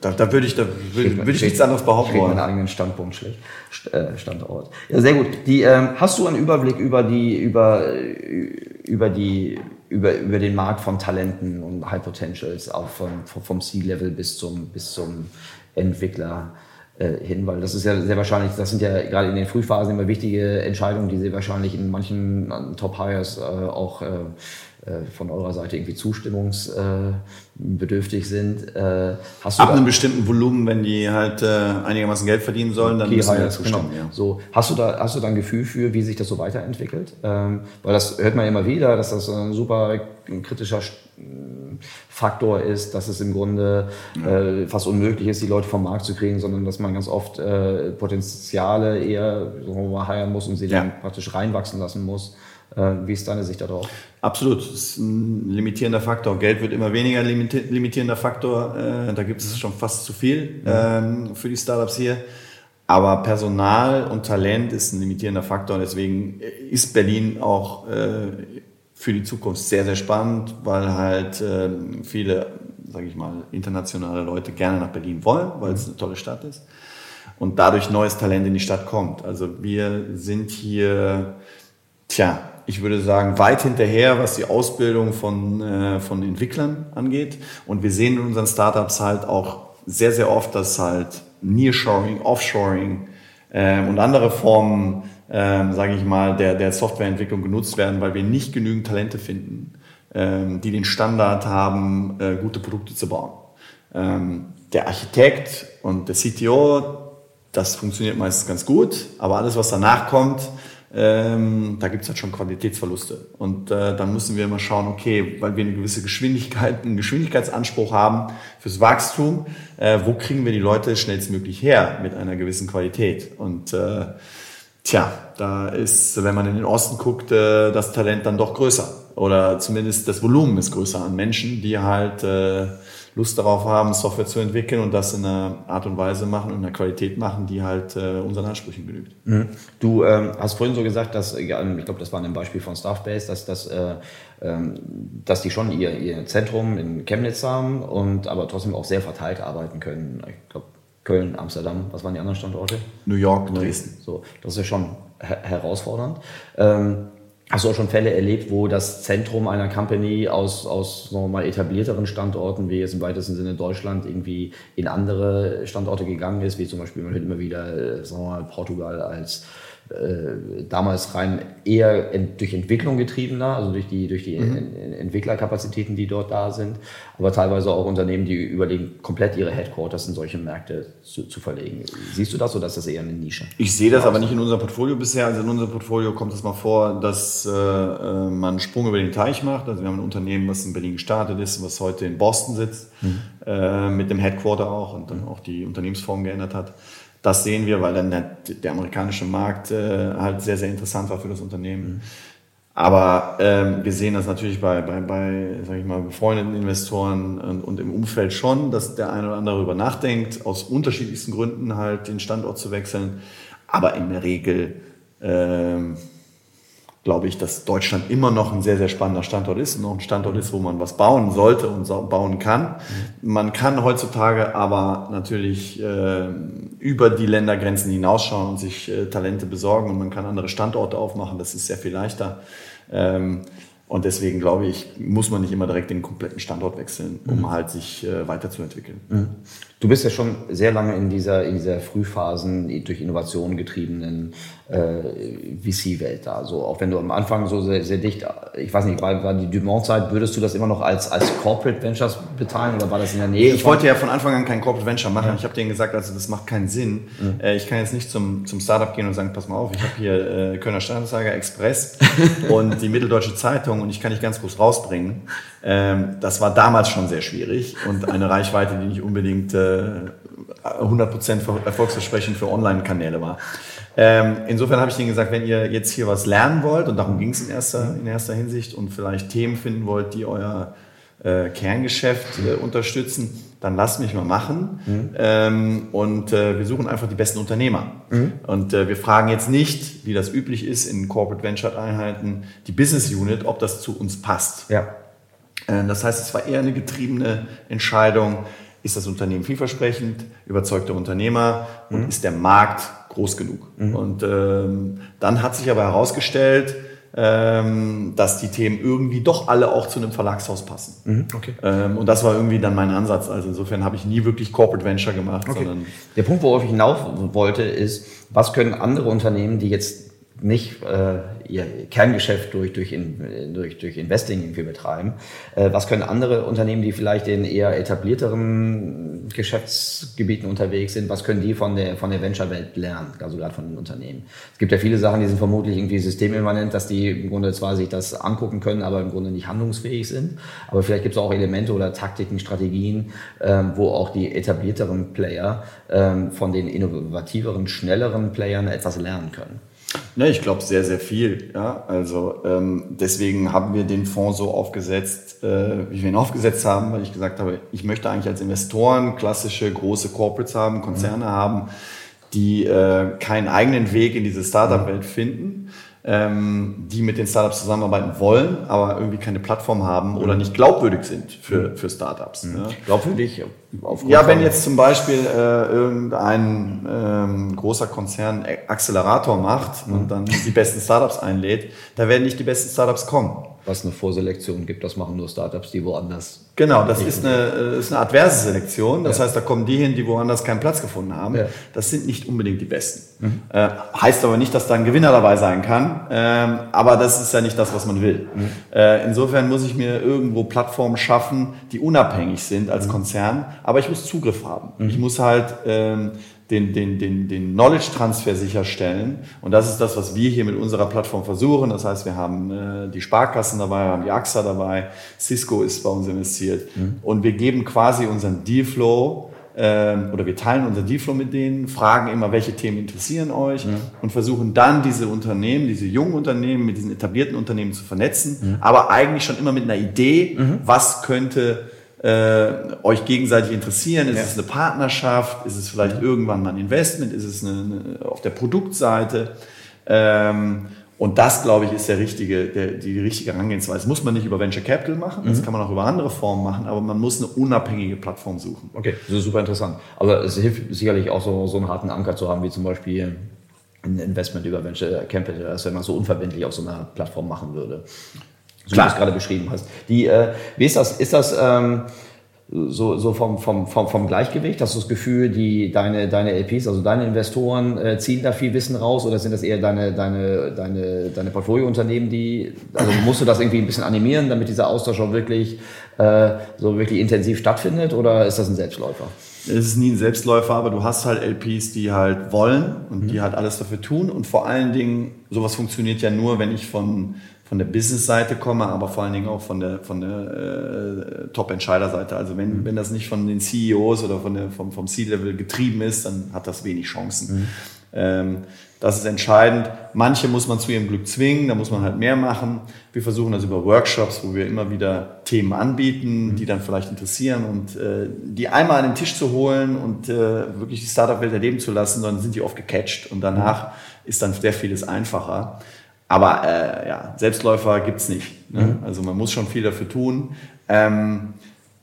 da, da würde ich, da würde, würde ich nichts anderes behaupten wollen. meinen eigenen Standpunkt schlecht. Äh, Standort. Ja, sehr gut. Die, ähm, hast du einen Überblick über die, über, über die, über, über den Markt von Talenten und High Potentials, auch vom, vom C-Level bis zum, bis zum Entwickler? Äh, hin, weil das ist ja sehr wahrscheinlich, das sind ja gerade in den Frühphasen immer wichtige Entscheidungen, die sehr wahrscheinlich in manchen Top Hires äh, auch äh, äh, von eurer Seite irgendwie zustimmungsbedürftig äh, sind. Äh, hast du Ab einem bestimmten Volumen, wenn die halt einigermaßen Geld verdienen sollen, dann müssen wir zustimmen. Genau. Ja. So, hast du da hast du da ein Gefühl für, wie sich das so weiterentwickelt? Ähm, weil das hört man immer wieder, dass das ein super kritischer Faktor ist, dass es im Grunde äh, fast unmöglich ist, die Leute vom Markt zu kriegen, sondern dass man ganz oft äh, Potenziale eher so heiern muss und sie ja. dann praktisch reinwachsen lassen muss. Äh, wie ist deine Sicht darauf? Absolut, das ist ein limitierender Faktor. Geld wird immer weniger limitierender Faktor. Äh, da gibt es schon fast zu viel ähm, für die Startups hier. Aber Personal und Talent ist ein limitierender Faktor. Und deswegen ist Berlin auch äh, für die Zukunft sehr, sehr spannend, weil halt viele, sage ich mal, internationale Leute gerne nach Berlin wollen, weil es eine tolle Stadt ist. Und dadurch neues Talent in die Stadt kommt. Also wir sind hier, tja, ich würde sagen, weit hinterher, was die Ausbildung von, äh, von Entwicklern angeht. Und wir sehen in unseren Startups halt auch sehr, sehr oft, dass halt Nearshoring, Offshoring äh, und andere Formen, äh, sage ich mal, der, der Softwareentwicklung genutzt werden, weil wir nicht genügend Talente finden, äh, die den Standard haben, äh, gute Produkte zu bauen. Ähm, der Architekt und der CTO, das funktioniert meistens ganz gut, aber alles, was danach kommt, ähm, da gibt es halt schon Qualitätsverluste. Und äh, dann müssen wir immer schauen, okay, weil wir eine gewisse Geschwindigkeit, einen Geschwindigkeitsanspruch haben fürs Wachstum, äh, wo kriegen wir die Leute schnellstmöglich her mit einer gewissen Qualität? Und äh, tja, da ist, wenn man in den Osten guckt, äh, das Talent dann doch größer. Oder zumindest das Volumen ist größer an Menschen, die halt äh, Lust darauf haben, Software zu entwickeln und das in einer Art und Weise machen und in einer Qualität machen, die halt äh, unseren Ansprüchen genügt. Mhm. Du ähm, hast vorhin so gesagt, dass, ja, ich glaube, das war ein Beispiel von Staffbase, dass, dass, äh, ähm, dass die schon ihr, ihr Zentrum in Chemnitz haben und aber trotzdem auch sehr verteilt arbeiten können. Ich glaube, Köln, Amsterdam, was waren die anderen Standorte? New York, Dresden. So, das ist ja schon her herausfordernd. Ähm, Hast du auch schon Fälle erlebt, wo das Zentrum einer Company aus, aus sagen wir mal, etablierteren Standorten, wie jetzt im weitesten Sinne Deutschland, irgendwie in andere Standorte gegangen ist, wie zum Beispiel, man hört immer wieder, äh, sagen wir mal, Portugal als äh, damals rein eher ent durch Entwicklung getriebener, also durch die, durch die mhm. Entwicklerkapazitäten, die dort da sind, aber teilweise auch Unternehmen, die überlegen, komplett ihre Headquarters in solche Märkte zu, zu verlegen. Siehst du das oder ist das eher eine Nische? Ich sehe das aber nicht in unserem Portfolio bisher. Also in unserem Portfolio kommt es mal vor, dass äh, äh, man einen Sprung über den Teich macht. Also wir haben ein Unternehmen, was in Berlin gestartet ist, was heute in Boston sitzt, mhm. äh, mit dem Headquarter auch und dann auch die Unternehmensform geändert hat. Das sehen wir, weil dann der, der amerikanische Markt äh, halt sehr, sehr interessant war für das Unternehmen. Mhm. Aber ähm, wir sehen das natürlich bei, bei, bei sag ich mal, befreundeten Investoren und, und, im Umfeld schon, dass der eine oder andere darüber nachdenkt, aus unterschiedlichsten Gründen halt den Standort zu wechseln. Aber in der Regel ähm, glaube ich, dass Deutschland immer noch ein sehr, sehr spannender Standort ist und noch ein Standort ist, wo man was bauen sollte und bauen kann. Mhm. Man kann heutzutage aber natürlich äh, über die Ländergrenzen hinausschauen und sich äh, Talente besorgen und man kann andere Standorte aufmachen. Das ist sehr viel leichter. Ähm, Und deswegen glaube ich, muss man nicht immer direkt den kompletten Standort wechseln, um mhm. halt sich äh, weiterzuentwickeln. Mhm. Du bist ja schon sehr lange in dieser, in dieser Frühphasen durch Innovation getriebenen äh, VC-Welt da. So, auch wenn du am Anfang so sehr, sehr dicht, ich weiß nicht, war, war die Dumont-Zeit, würdest du das immer noch als, als Corporate Ventures beteilen oder war das in der Nähe? Ich wollte ja von Anfang an kein Corporate Venture machen. Ja. Ich habe denen gesagt, also das macht keinen Sinn. Mhm. Äh, ich kann jetzt nicht zum, zum Startup gehen und sagen, pass mal auf, ich habe hier äh, Kölner Stadtanzeiger Express und die Mitteldeutsche Zeitung und ich kann nicht ganz groß rausbringen. Ähm, das war damals schon sehr schwierig und eine Reichweite, die nicht unbedingt äh, 100% erfolgsversprechend für Online-Kanäle war. Ähm, insofern habe ich Ihnen gesagt, wenn ihr jetzt hier was lernen wollt, und darum ging es in erster, in erster Hinsicht, und vielleicht Themen finden wollt, die euer äh, Kerngeschäft äh, unterstützen, dann lasst mich mal machen. Mhm. Ähm, und äh, wir suchen einfach die besten Unternehmer. Mhm. Und äh, wir fragen jetzt nicht, wie das üblich ist in Corporate Venture Einheiten, die Business Unit, ob das zu uns passt. Ja. Äh, das heißt, es war eher eine getriebene Entscheidung. Ist das Unternehmen vielversprechend, überzeugter Unternehmer und mhm. ist der Markt groß genug. Mhm. Und ähm, dann hat sich aber herausgestellt, ähm, dass die Themen irgendwie doch alle auch zu einem Verlagshaus passen. Mhm. Okay. Ähm, und das war irgendwie dann mein Ansatz. Also insofern habe ich nie wirklich Corporate Venture gemacht. Okay. Der Punkt, worauf ich hinauf wollte, ist, was können andere Unternehmen, die jetzt nicht äh, ihr Kerngeschäft durch, durch, in, durch, durch Investing irgendwie betreiben. Äh, was können andere Unternehmen, die vielleicht in eher etablierteren Geschäftsgebieten unterwegs sind, was können die von der, von der Venture-Welt lernen, also gerade von den Unternehmen? Es gibt ja viele Sachen, die sind vermutlich irgendwie systemimmanent, dass die im Grunde zwar sich das angucken können, aber im Grunde nicht handlungsfähig sind. Aber vielleicht gibt es auch Elemente oder Taktiken, Strategien, ähm, wo auch die etablierteren Player ähm, von den innovativeren, schnelleren Playern etwas lernen können. Ja, ich glaube sehr, sehr viel. Ja, also ähm, deswegen haben wir den Fonds so aufgesetzt, äh, wie wir ihn aufgesetzt haben, weil ich gesagt habe, ich möchte eigentlich als Investoren klassische große Corporates haben, Konzerne mhm. haben, die äh, keinen eigenen Weg in diese Startup-Welt finden, ähm, die mit den Startups zusammenarbeiten wollen, aber irgendwie keine Plattform haben oder mhm. nicht glaubwürdig sind für, mhm. für Startups. Mhm. Ja. Glaubwürdig? Ja, wenn jetzt zum Beispiel äh, irgendein ähm, großer Konzern Accelerator macht mhm. und dann die besten Startups einlädt, da werden nicht die besten Startups kommen was eine Vorselektion gibt. Das machen nur Startups, die woanders. Genau, das ist eine, äh, ist eine adverse Selektion. Das ja. heißt, da kommen die hin, die woanders keinen Platz gefunden haben. Ja. Das sind nicht unbedingt die Besten. Mhm. Äh, heißt aber nicht, dass da ein Gewinner dabei sein kann. Ähm, aber das ist ja nicht das, was man will. Mhm. Äh, insofern muss ich mir irgendwo Plattformen schaffen, die unabhängig sind als mhm. Konzern. Aber ich muss Zugriff haben. Mhm. Ich muss halt ähm, den, den, den, den Knowledge-Transfer sicherstellen. Und das ist das, was wir hier mit unserer Plattform versuchen. Das heißt, wir haben äh, die Sparkassen dabei, wir haben die AXA dabei, Cisco ist bei uns investiert. Mhm. Und wir geben quasi unseren Dealflow äh, oder wir teilen unseren Dealflow mit denen, fragen immer, welche Themen interessieren euch mhm. und versuchen dann diese Unternehmen, diese jungen Unternehmen mit diesen etablierten Unternehmen zu vernetzen, mhm. aber eigentlich schon immer mit einer Idee, mhm. was könnte äh, euch gegenseitig interessieren? Ist ja. es eine Partnerschaft? Ist es vielleicht ja. irgendwann mal ein Investment? Ist es eine, eine auf der Produktseite? Ähm, und das, glaube ich, ist der richtige, der, die richtige Herangehensweise. Das muss man nicht über Venture Capital machen, das mhm. kann man auch über andere Formen machen, aber man muss eine unabhängige Plattform suchen. Okay, das ist super interessant. Aber es hilft sicherlich auch so, so einen harten Anker zu haben, wie zum Beispiel ein Investment über Venture Capital, als wenn man so unverbindlich auf so einer Plattform machen würde so wie du es gerade beschrieben hast. Die, äh, wie ist das? Ist das ähm, so, so vom, vom, vom, vom Gleichgewicht? Hast du das Gefühl, die, deine, deine LPs, also deine Investoren, äh, ziehen da viel Wissen raus oder sind das eher deine, deine, deine, deine Portfoliounternehmen, die, also musst du das irgendwie ein bisschen animieren, damit dieser Austausch auch wirklich äh, so wirklich intensiv stattfindet oder ist das ein Selbstläufer? Es ist nie ein Selbstläufer, aber du hast halt LPs, die halt wollen und mhm. die halt alles dafür tun und vor allen Dingen, sowas funktioniert ja nur, wenn ich von von der Business-Seite komme, aber vor allen Dingen auch von der, von der äh, Top-Entscheider-Seite. Also wenn, mhm. wenn das nicht von den CEOs oder von der, vom, vom C-Level getrieben ist, dann hat das wenig Chancen. Mhm. Ähm, das ist entscheidend. Manche muss man zu ihrem Glück zwingen, da muss man halt mehr machen. Wir versuchen das über Workshops, wo wir immer wieder Themen anbieten, mhm. die dann vielleicht interessieren und äh, die einmal an den Tisch zu holen und äh, wirklich die Startup-Welt erleben zu lassen, dann sind die oft gecatcht und danach ist dann sehr vieles einfacher. Aber äh, ja, Selbstläufer gibt's nicht. Ne? Mhm. Also man muss schon viel dafür tun. Ähm,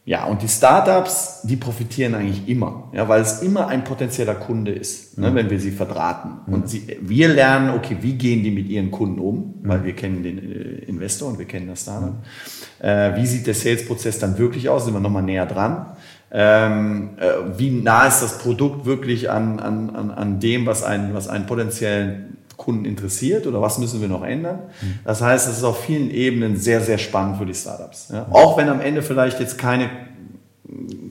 Ja, und die Startups, die profitieren eigentlich immer, ja, weil es immer ein potenzieller Kunde ist, ne, mhm. wenn wir sie verdrahten. Mhm. Und sie, wir lernen, okay, wie gehen die mit ihren Kunden um, mhm. weil wir kennen den äh, Investor und wir kennen das Startup. Mhm. Äh, wie sieht der Sales-Prozess dann wirklich aus? Sind wir nochmal näher dran? Ähm, äh, wie nah ist das Produkt wirklich an, an, an, an dem, was einen, was einen potenziellen Kunden interessiert oder was müssen wir noch ändern. Mhm. Das heißt, es ist auf vielen Ebenen sehr, sehr spannend für die Startups. Ja? Auch wenn am Ende vielleicht jetzt keine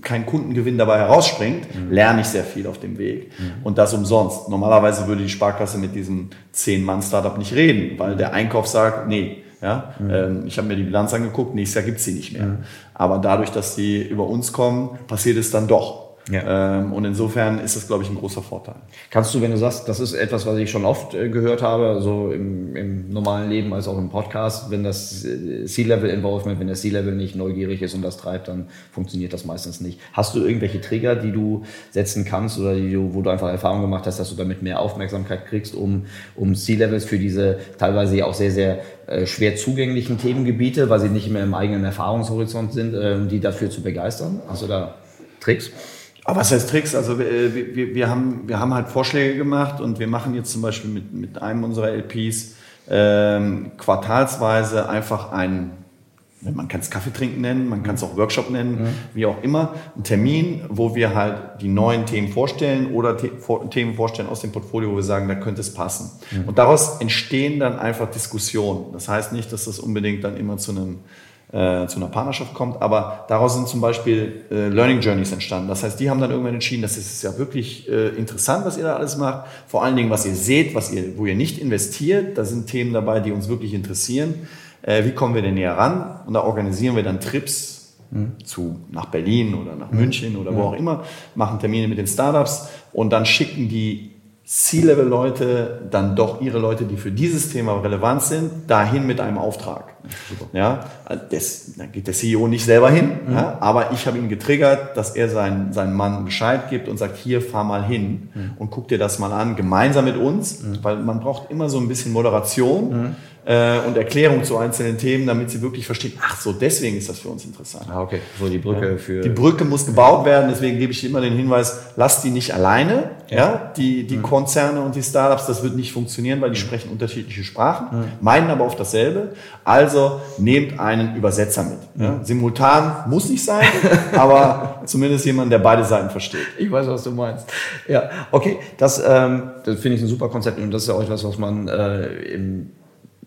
kein Kundengewinn dabei herausspringt, mhm. lerne ich sehr viel auf dem Weg. Mhm. Und das umsonst. Normalerweise würde die Sparkasse mit diesem 10-Mann-Startup nicht reden, weil der Einkauf sagt, nee, ja, mhm. ähm, ich habe mir die Bilanz angeguckt, nächstes Jahr gibt's sie nicht mehr. Aber dadurch, dass sie über uns kommen, passiert es dann doch. Ja. Ähm, und insofern ist das, glaube ich, ein großer Vorteil. Kannst du, wenn du sagst, das ist etwas, was ich schon oft äh, gehört habe, so im, im, normalen Leben als auch im Podcast, wenn das äh, C-Level-Involvement, wenn der C-Level nicht neugierig ist und das treibt, dann funktioniert das meistens nicht. Hast du irgendwelche Trigger, die du setzen kannst oder du, wo du einfach Erfahrung gemacht hast, dass du damit mehr Aufmerksamkeit kriegst, um, um C-Levels für diese teilweise auch sehr, sehr äh, schwer zugänglichen Themengebiete, weil sie nicht mehr im eigenen Erfahrungshorizont sind, äh, die dafür zu begeistern? Hast du da Tricks? Aber was heißt Tricks? Also wir, wir, wir, haben, wir haben halt Vorschläge gemacht und wir machen jetzt zum Beispiel mit, mit einem unserer LPs ähm, quartalsweise einfach ein, man kann es Kaffee trinken nennen, man kann es auch Workshop nennen, mhm. wie auch immer, ein Termin, wo wir halt die neuen Themen vorstellen oder The Themen vorstellen aus dem Portfolio, wo wir sagen, da könnte es passen. Mhm. Und daraus entstehen dann einfach Diskussionen. Das heißt nicht, dass das unbedingt dann immer zu einem äh, zu einer Partnerschaft kommt. Aber daraus sind zum Beispiel äh, Learning Journeys entstanden. Das heißt, die haben dann irgendwann entschieden, das ist ja wirklich äh, interessant, was ihr da alles macht. Vor allen Dingen, was ihr seht, was ihr, wo ihr nicht investiert. Da sind Themen dabei, die uns wirklich interessieren. Äh, wie kommen wir denn näher ran? Und da organisieren wir dann Trips mhm. zu, nach Berlin oder nach München oder wo auch immer, machen Termine mit den Startups und dann schicken die C-Level-Leute dann doch ihre Leute, die für dieses Thema relevant sind, dahin mit einem Auftrag. Super. Ja, das, da geht der CEO nicht selber hin, mhm. ja, aber ich habe ihn getriggert, dass er seinen, seinen Mann Bescheid gibt und sagt, hier, fahr mal hin mhm. und guck dir das mal an, gemeinsam mit uns, mhm. weil man braucht immer so ein bisschen Moderation mhm äh, und Erklärung zu einzelnen Themen, damit sie wirklich verstehen, ach so, deswegen ist das für uns interessant. Ah, okay. So die Brücke ja. für. Die Brücke muss gebaut werden, deswegen gebe ich immer den Hinweis, lasst die nicht alleine, ja, ja die, die mhm. Konzerne und die Startups, das wird nicht funktionieren, weil die mhm. sprechen unterschiedliche Sprachen, mhm. meinen aber oft dasselbe. Also nehmt einen Übersetzer mit. Ja. Mhm. Simultan muss nicht sein, aber zumindest jemand, der beide Seiten versteht. Ich weiß, was du meinst. Ja, okay, das, ähm, das finde ich ein super Konzept und das ist ja auch etwas, was man äh, im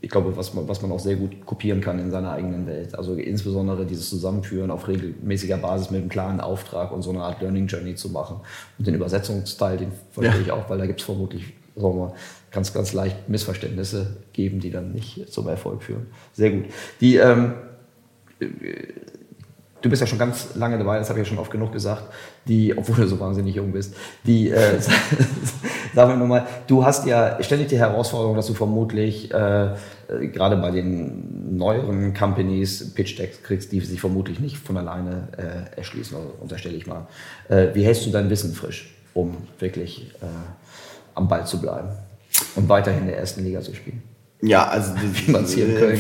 ich glaube, was man, was man auch sehr gut kopieren kann in seiner eigenen Welt. Also insbesondere dieses Zusammenführen auf regelmäßiger Basis mit einem klaren Auftrag und so eine Art Learning Journey zu machen. Und den Übersetzungsteil, den verstehe ja. ich auch, weil da gibt es vermutlich sagen wir, ganz, ganz leicht Missverständnisse geben, die dann nicht zum Erfolg führen. Sehr gut. Die, ähm, du bist ja schon ganz lange dabei, das habe ich ja schon oft genug gesagt, die, obwohl du so wahnsinnig jung bist, die, äh, sagen wir nochmal, du hast ja ständig die Herausforderung, dass du vermutlich äh, äh, gerade bei den neueren Companies Pitch-Decks kriegst, die sich vermutlich nicht von alleine äh, erschließen, also unterstelle ich mal. Äh, wie hältst du dein Wissen frisch, um wirklich äh, am Ball zu bleiben und weiterhin in der ersten Liga zu spielen? Ja, also wie man es hier in Köln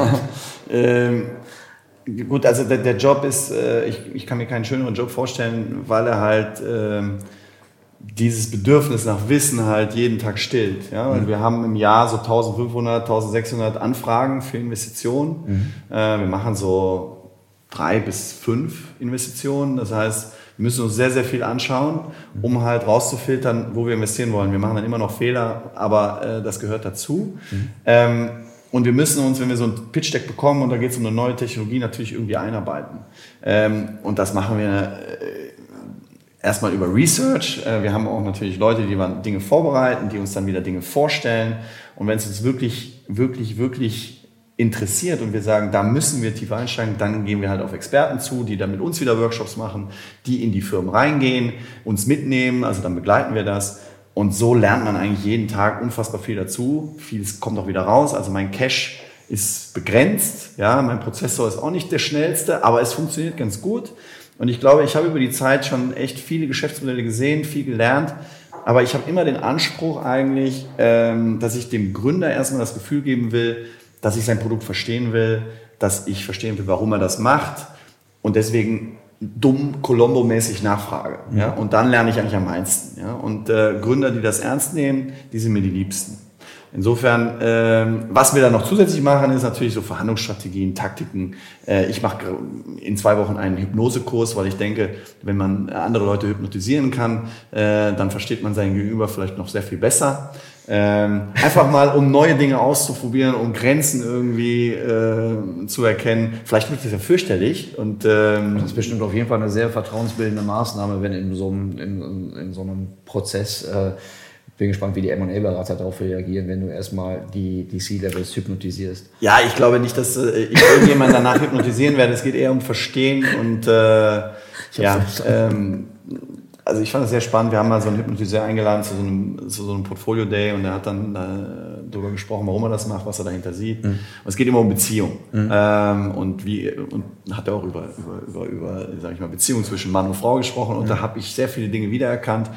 ähm, Gut, also der, der Job ist, äh, ich, ich kann mir keinen schöneren Job vorstellen, weil er halt ähm, dieses Bedürfnis nach Wissen halt jeden Tag stillt. Ja? Weil mhm. wir haben im Jahr so 1500, 1600 Anfragen für Investitionen. Mhm. Äh, wir machen so drei bis fünf Investitionen. Das heißt, wir müssen uns sehr, sehr viel anschauen, um halt rauszufiltern, wo wir investieren wollen. Wir machen dann immer noch Fehler, aber äh, das gehört dazu. Mhm. Ähm, und wir müssen uns, wenn wir so ein Pitch-Deck bekommen und da geht es um eine neue Technologie, natürlich irgendwie einarbeiten. Ähm, und das machen wir äh, erstmal über Research. Äh, wir haben auch natürlich Leute, die Dinge vorbereiten, die uns dann wieder Dinge vorstellen. Und wenn es uns wirklich, wirklich, wirklich interessiert und wir sagen, da müssen wir tiefer einsteigen, dann gehen wir halt auf Experten zu, die dann mit uns wieder Workshops machen, die in die Firmen reingehen, uns mitnehmen, also dann begleiten wir das. Und so lernt man eigentlich jeden Tag unfassbar viel dazu. Vieles kommt auch wieder raus. Also mein Cache ist begrenzt. Ja, mein Prozessor ist auch nicht der schnellste, aber es funktioniert ganz gut. Und ich glaube, ich habe über die Zeit schon echt viele Geschäftsmodelle gesehen, viel gelernt. Aber ich habe immer den Anspruch eigentlich, ähm, dass ich dem Gründer erstmal das Gefühl geben will, dass ich sein Produkt verstehen will, dass ich verstehen will, warum er das macht. Und deswegen dumm Colombo-mäßig nachfrage. Ja? Und dann lerne ich eigentlich am meisten. Ja? Und äh, Gründer, die das ernst nehmen, die sind mir die Liebsten. Insofern, ähm, was wir da noch zusätzlich machen, ist natürlich so Verhandlungsstrategien, Taktiken. Äh, ich mache in zwei Wochen einen Hypnosekurs, weil ich denke, wenn man andere Leute hypnotisieren kann, äh, dann versteht man sein Gegenüber vielleicht noch sehr viel besser. Ähm, einfach mal, um neue Dinge auszuprobieren, um Grenzen irgendwie äh, zu erkennen. Vielleicht wird das ja fürchterlich. Und, ähm, das ist bestimmt auf jeden Fall eine sehr vertrauensbildende Maßnahme, wenn in so einem, in, in, so einem Prozess äh, bin gespannt, wie die M&A-Berater darauf reagieren, wenn du erstmal die, die C-Levels hypnotisierst. Ja, ich glaube nicht, dass äh, ich irgendjemand danach hypnotisieren werde. Es geht eher um Verstehen und äh, ja, ähm, also ich fand das sehr spannend. Wir haben mal so einen Hypnotiseur eingeladen zu so einem, zu so einem Portfolio Day und er hat dann äh, darüber gesprochen, warum er das macht, was er dahinter sieht. Mhm. Und es geht immer um Beziehung. Mhm. Ähm, und wie und hat er auch über, über, über, über sag ich mal, Beziehung zwischen Mann und Frau gesprochen. Und mhm. da habe ich sehr viele Dinge wiedererkannt.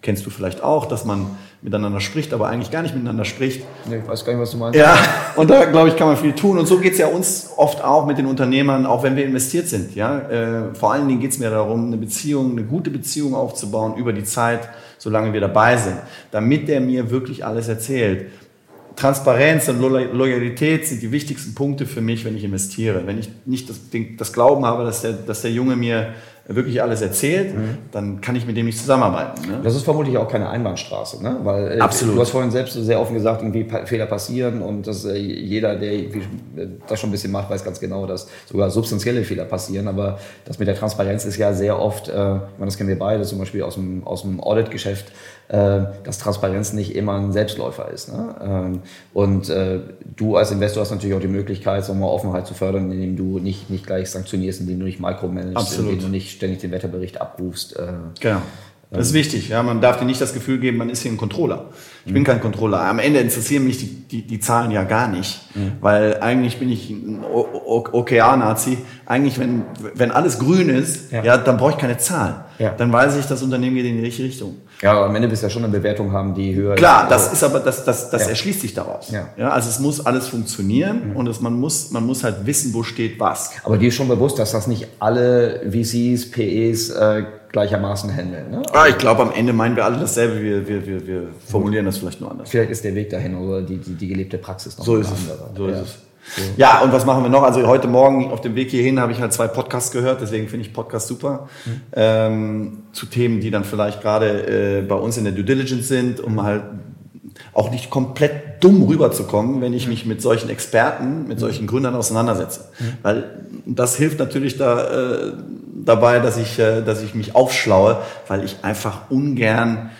Kennst du vielleicht auch, dass man miteinander spricht, aber eigentlich gar nicht miteinander spricht. Nee, ich weiß gar nicht, was du meinst. Ja, und da, glaube ich, kann man viel tun. Und so geht es ja uns oft auch mit den Unternehmern, auch wenn wir investiert sind. Ja? Äh, vor allen Dingen geht es mir darum, eine Beziehung, eine gute Beziehung aufzubauen über die Zeit, solange wir dabei sind, damit der mir wirklich alles erzählt. Transparenz und Loyalität sind die wichtigsten Punkte für mich, wenn ich investiere. Wenn ich nicht das, das Glauben habe, dass der, dass der Junge mir wirklich alles erzählt, mhm. dann kann ich mit dem nicht zusammenarbeiten. Ne? Das ist vermutlich auch keine Einbahnstraße, ne? weil äh, Absolut. du hast vorhin selbst sehr offen gesagt, irgendwie Fehler passieren und dass äh, jeder, der das schon ein bisschen macht, weiß ganz genau, dass sogar substanzielle Fehler passieren, aber das mit der Transparenz ist ja sehr oft, äh, das kennen wir beide, zum Beispiel aus dem, aus dem Audit-Geschäft, äh, dass Transparenz nicht immer ein Selbstläufer ist. Ne? Ähm, und äh, du als Investor hast natürlich auch die Möglichkeit, so mal Offenheit zu fördern, indem du nicht, nicht gleich sanktionierst, indem du nicht micromanagst, indem du nicht ständig den Wetterbericht abrufst. Äh, genau. Das ist wichtig. Ja, man darf dir nicht das Gefühl geben, man ist hier ein Controller. Ich bin kein Controller. Am Ende interessieren mich die, die, die Zahlen ja gar nicht, mhm. weil eigentlich bin ich ein OKR-Nazi. Eigentlich, wenn, wenn alles grün ist, ja. ja dann brauche ich keine Zahlen. Ja. Dann weiß ich, das Unternehmen geht in die richtige Richtung. Ja, aber am Ende wirst du ja schon eine Bewertung haben, die höher Klar, ist. Klar, das ist aber, das, das, das ja. erschließt sich daraus. Ja. ja. Also es muss alles funktionieren mhm. und es, man, muss, man muss halt wissen, wo steht was. Aber dir ist schon bewusst, dass das nicht alle VCs, PEs äh, gleichermaßen handeln. Ne? Ah, ich glaube, am Ende meinen wir alle dasselbe. Wir, wir, wir, wir formulieren das vielleicht nur anders. Vielleicht ist der Weg dahin oder die, die, die gelebte Praxis noch so ist es. So ist es. So. Ja, und was machen wir noch? Also heute Morgen auf dem Weg hierhin habe ich halt zwei Podcasts gehört, deswegen finde ich Podcast super. Mhm. Ähm, zu Themen, die dann vielleicht gerade äh, bei uns in der Due Diligence sind, um halt auch nicht komplett dumm rüberzukommen, wenn ich mich mit solchen Experten, mit solchen Gründern auseinandersetze. Mhm. Weil das hilft natürlich da, äh, dabei, dass ich, äh, dass ich mich aufschlaue, weil ich einfach ungern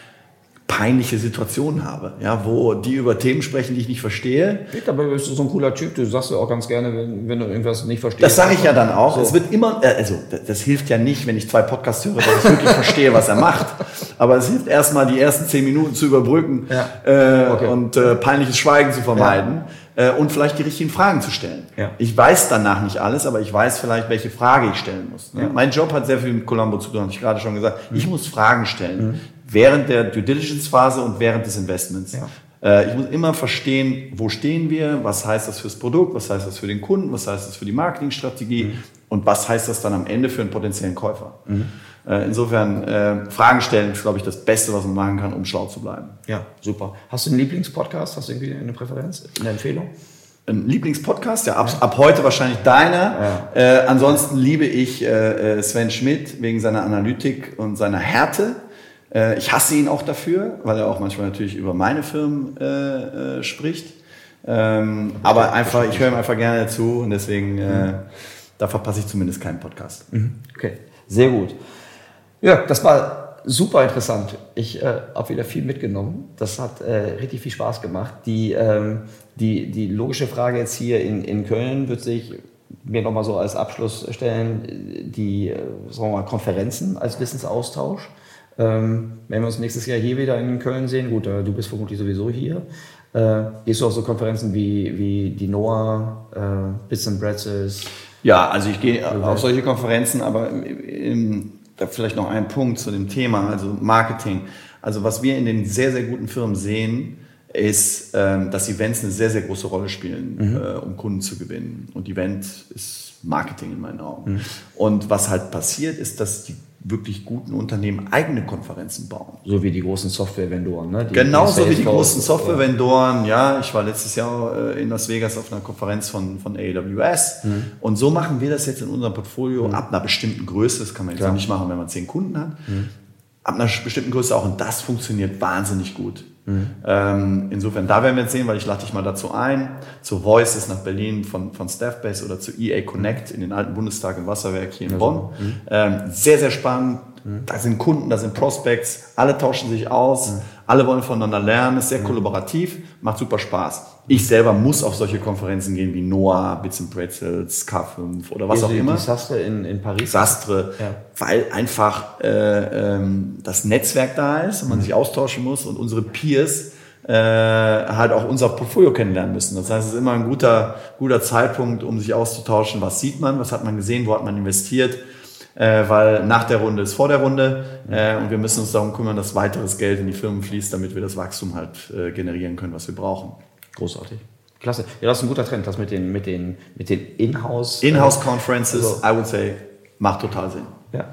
peinliche Situationen habe, ja, wo die über Themen sprechen, die ich nicht verstehe. Aber bist du so ein cooler Typ, du sagst ja auch ganz gerne, wenn, wenn du irgendwas nicht verstehst. Das sage ich ja dann auch. So. Es wird immer, äh, also das hilft ja nicht, wenn ich zwei Podcasts höre, dass ich wirklich verstehe, was er macht. Aber es hilft erstmal, die ersten zehn Minuten zu überbrücken ja. äh, okay. und äh, peinliches Schweigen zu vermeiden. Ja. Äh, und vielleicht die richtigen Fragen zu stellen. Ja. Ich weiß danach nicht alles, aber ich weiß vielleicht, welche Frage ich stellen muss. Ne? Mein Job hat sehr viel mit Columbo zu tun, habe ich gerade schon gesagt. Mhm. Ich muss Fragen stellen. Mhm während der Due Diligence Phase und während des Investments. Ja. Äh, ich muss immer verstehen, wo stehen wir, was heißt das fürs Produkt, was heißt das für den Kunden, was heißt das für die Marketingstrategie mhm. und was heißt das dann am Ende für einen potenziellen Käufer. Mhm. Äh, insofern, äh, Fragen stellen ist, glaube ich, das Beste, was man machen kann, um schlau zu bleiben. Ja, super. Hast du einen Lieblingspodcast? Hast du irgendwie eine Präferenz, eine Empfehlung? Ein Lieblingspodcast, ja, ab, ab heute wahrscheinlich deiner. Ja. Äh, ansonsten liebe ich äh, Sven Schmidt wegen seiner Analytik und seiner Härte. Äh, ich hasse ihn auch dafür, weil er auch manchmal natürlich über meine Firmen äh, äh, spricht. Ähm, aber einfach, ich höre ihm einfach gerne zu und deswegen, äh, da verpasse ich zumindest keinen Podcast. Mhm. Okay, sehr gut. Ja, das war super interessant. Ich äh, habe wieder viel mitgenommen. Das hat äh, richtig viel Spaß gemacht. Die, ähm, die, die logische Frage jetzt hier in, in Köln wird sich mir nochmal so als Abschluss stellen, die sagen wir mal, Konferenzen als Wissensaustausch. Ähm, wenn wir uns nächstes Jahr hier wieder in Köln sehen, gut, äh, du bist vermutlich sowieso hier. Äh, gehst du auf so Konferenzen wie, wie die NOAA, äh, Bits and Bretzels? Ja, also ich gehe auf solche Konferenzen, aber in, da vielleicht noch ein Punkt zu dem Thema, also Marketing. Also was wir in den sehr, sehr guten Firmen sehen, ist, ähm, dass Events eine sehr, sehr große Rolle spielen, mhm. äh, um Kunden zu gewinnen. Und Event ist Marketing in meinen Augen. Mhm. Und was halt passiert, ist, dass die wirklich guten Unternehmen eigene Konferenzen bauen. So wie die großen Software-Vendoren, ne? Die Genauso wie die großen Software-Vendoren. Ja, ich war letztes Jahr äh, in Las Vegas auf einer Konferenz von, von AWS. Mhm. Und so machen wir das jetzt in unserem Portfolio mhm. ab einer bestimmten Größe. Das kann man jetzt Klar. nicht machen, wenn man zehn Kunden hat. Mhm. Ab einer bestimmten Größe auch. Und das funktioniert wahnsinnig gut. Mhm. Ähm, insofern, da werden wir jetzt sehen, weil ich lade dich mal dazu ein, zu Voices nach Berlin von, von Staffbase oder zu EA Connect in den alten Bundestag im Wasserwerk hier in ja, Bonn. Mhm. Ähm, sehr, sehr spannend. Mhm. Da sind Kunden, da sind Prospects, alle tauschen sich aus. Alle wollen voneinander lernen, ist sehr mhm. kollaborativ, macht super Spaß. Ich selber muss auf solche Konferenzen gehen wie Noah, Bits and Pretzels, K5 oder was die, auch immer. Sastre in, in Paris. Sastre, ja. weil einfach äh, ähm, das Netzwerk da ist und man mhm. sich austauschen muss und unsere Peers äh, halt auch unser Portfolio kennenlernen müssen. Das heißt, es ist immer ein guter, guter Zeitpunkt, um sich auszutauschen, was sieht man, was hat man gesehen, wo hat man investiert, äh, weil nach der Runde ist vor der Runde äh, und wir müssen uns darum kümmern, dass weiteres Geld in die Firmen fließt, damit wir das Wachstum halt äh, generieren können, was wir brauchen. Großartig. Klasse. Ja, das ist ein guter Trend, das mit den, mit den, mit den Inhouse. Inhouse Conferences, also, I would say, macht total Sinn. Ja,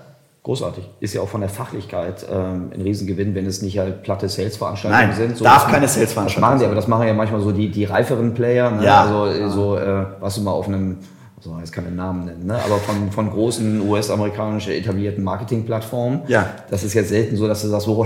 großartig. Ist ja auch von der Fachlichkeit ähm, ein Riesengewinn, wenn es nicht halt platte Sales-Veranstaltungen sind. So, darf keine Sales-Veranstaltungen sein. Das machen die, aber das machen ja manchmal so die, die reiferen Player. Ne? Ja. Also so, äh, was du mal auf einem so jetzt keine Namen nennen, ne? aber von, von großen US-amerikanischen etablierten Marketingplattformen. Ja. Das ist jetzt selten so, dass du sagst, oh,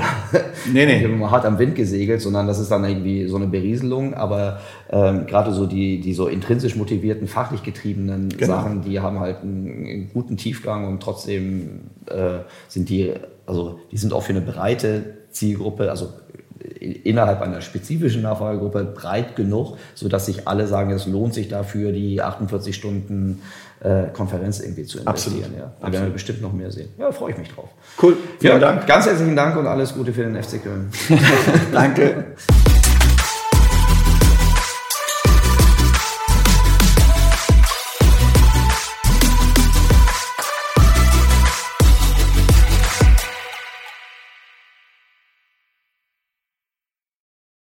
nee, nee. ich habe hart am Wind gesegelt, sondern das ist dann irgendwie so eine Berieselung. Aber ähm, gerade so die, die so intrinsisch motivierten, fachlich getriebenen genau. Sachen, die haben halt einen, einen guten Tiefgang und trotzdem äh, sind die, also die sind auch für eine breite Zielgruppe, also innerhalb einer spezifischen Nachfragegruppe breit genug, sodass sich alle sagen, es lohnt sich dafür, die 48 Stunden äh, Konferenz irgendwie zu investieren. Absolut. Ja. Da werden wir bestimmt noch mehr sehen. Ja, freue ich mich drauf. Cool. Vielen ja, Dank. Ganz herzlichen Dank und alles Gute für den FC Köln. Danke.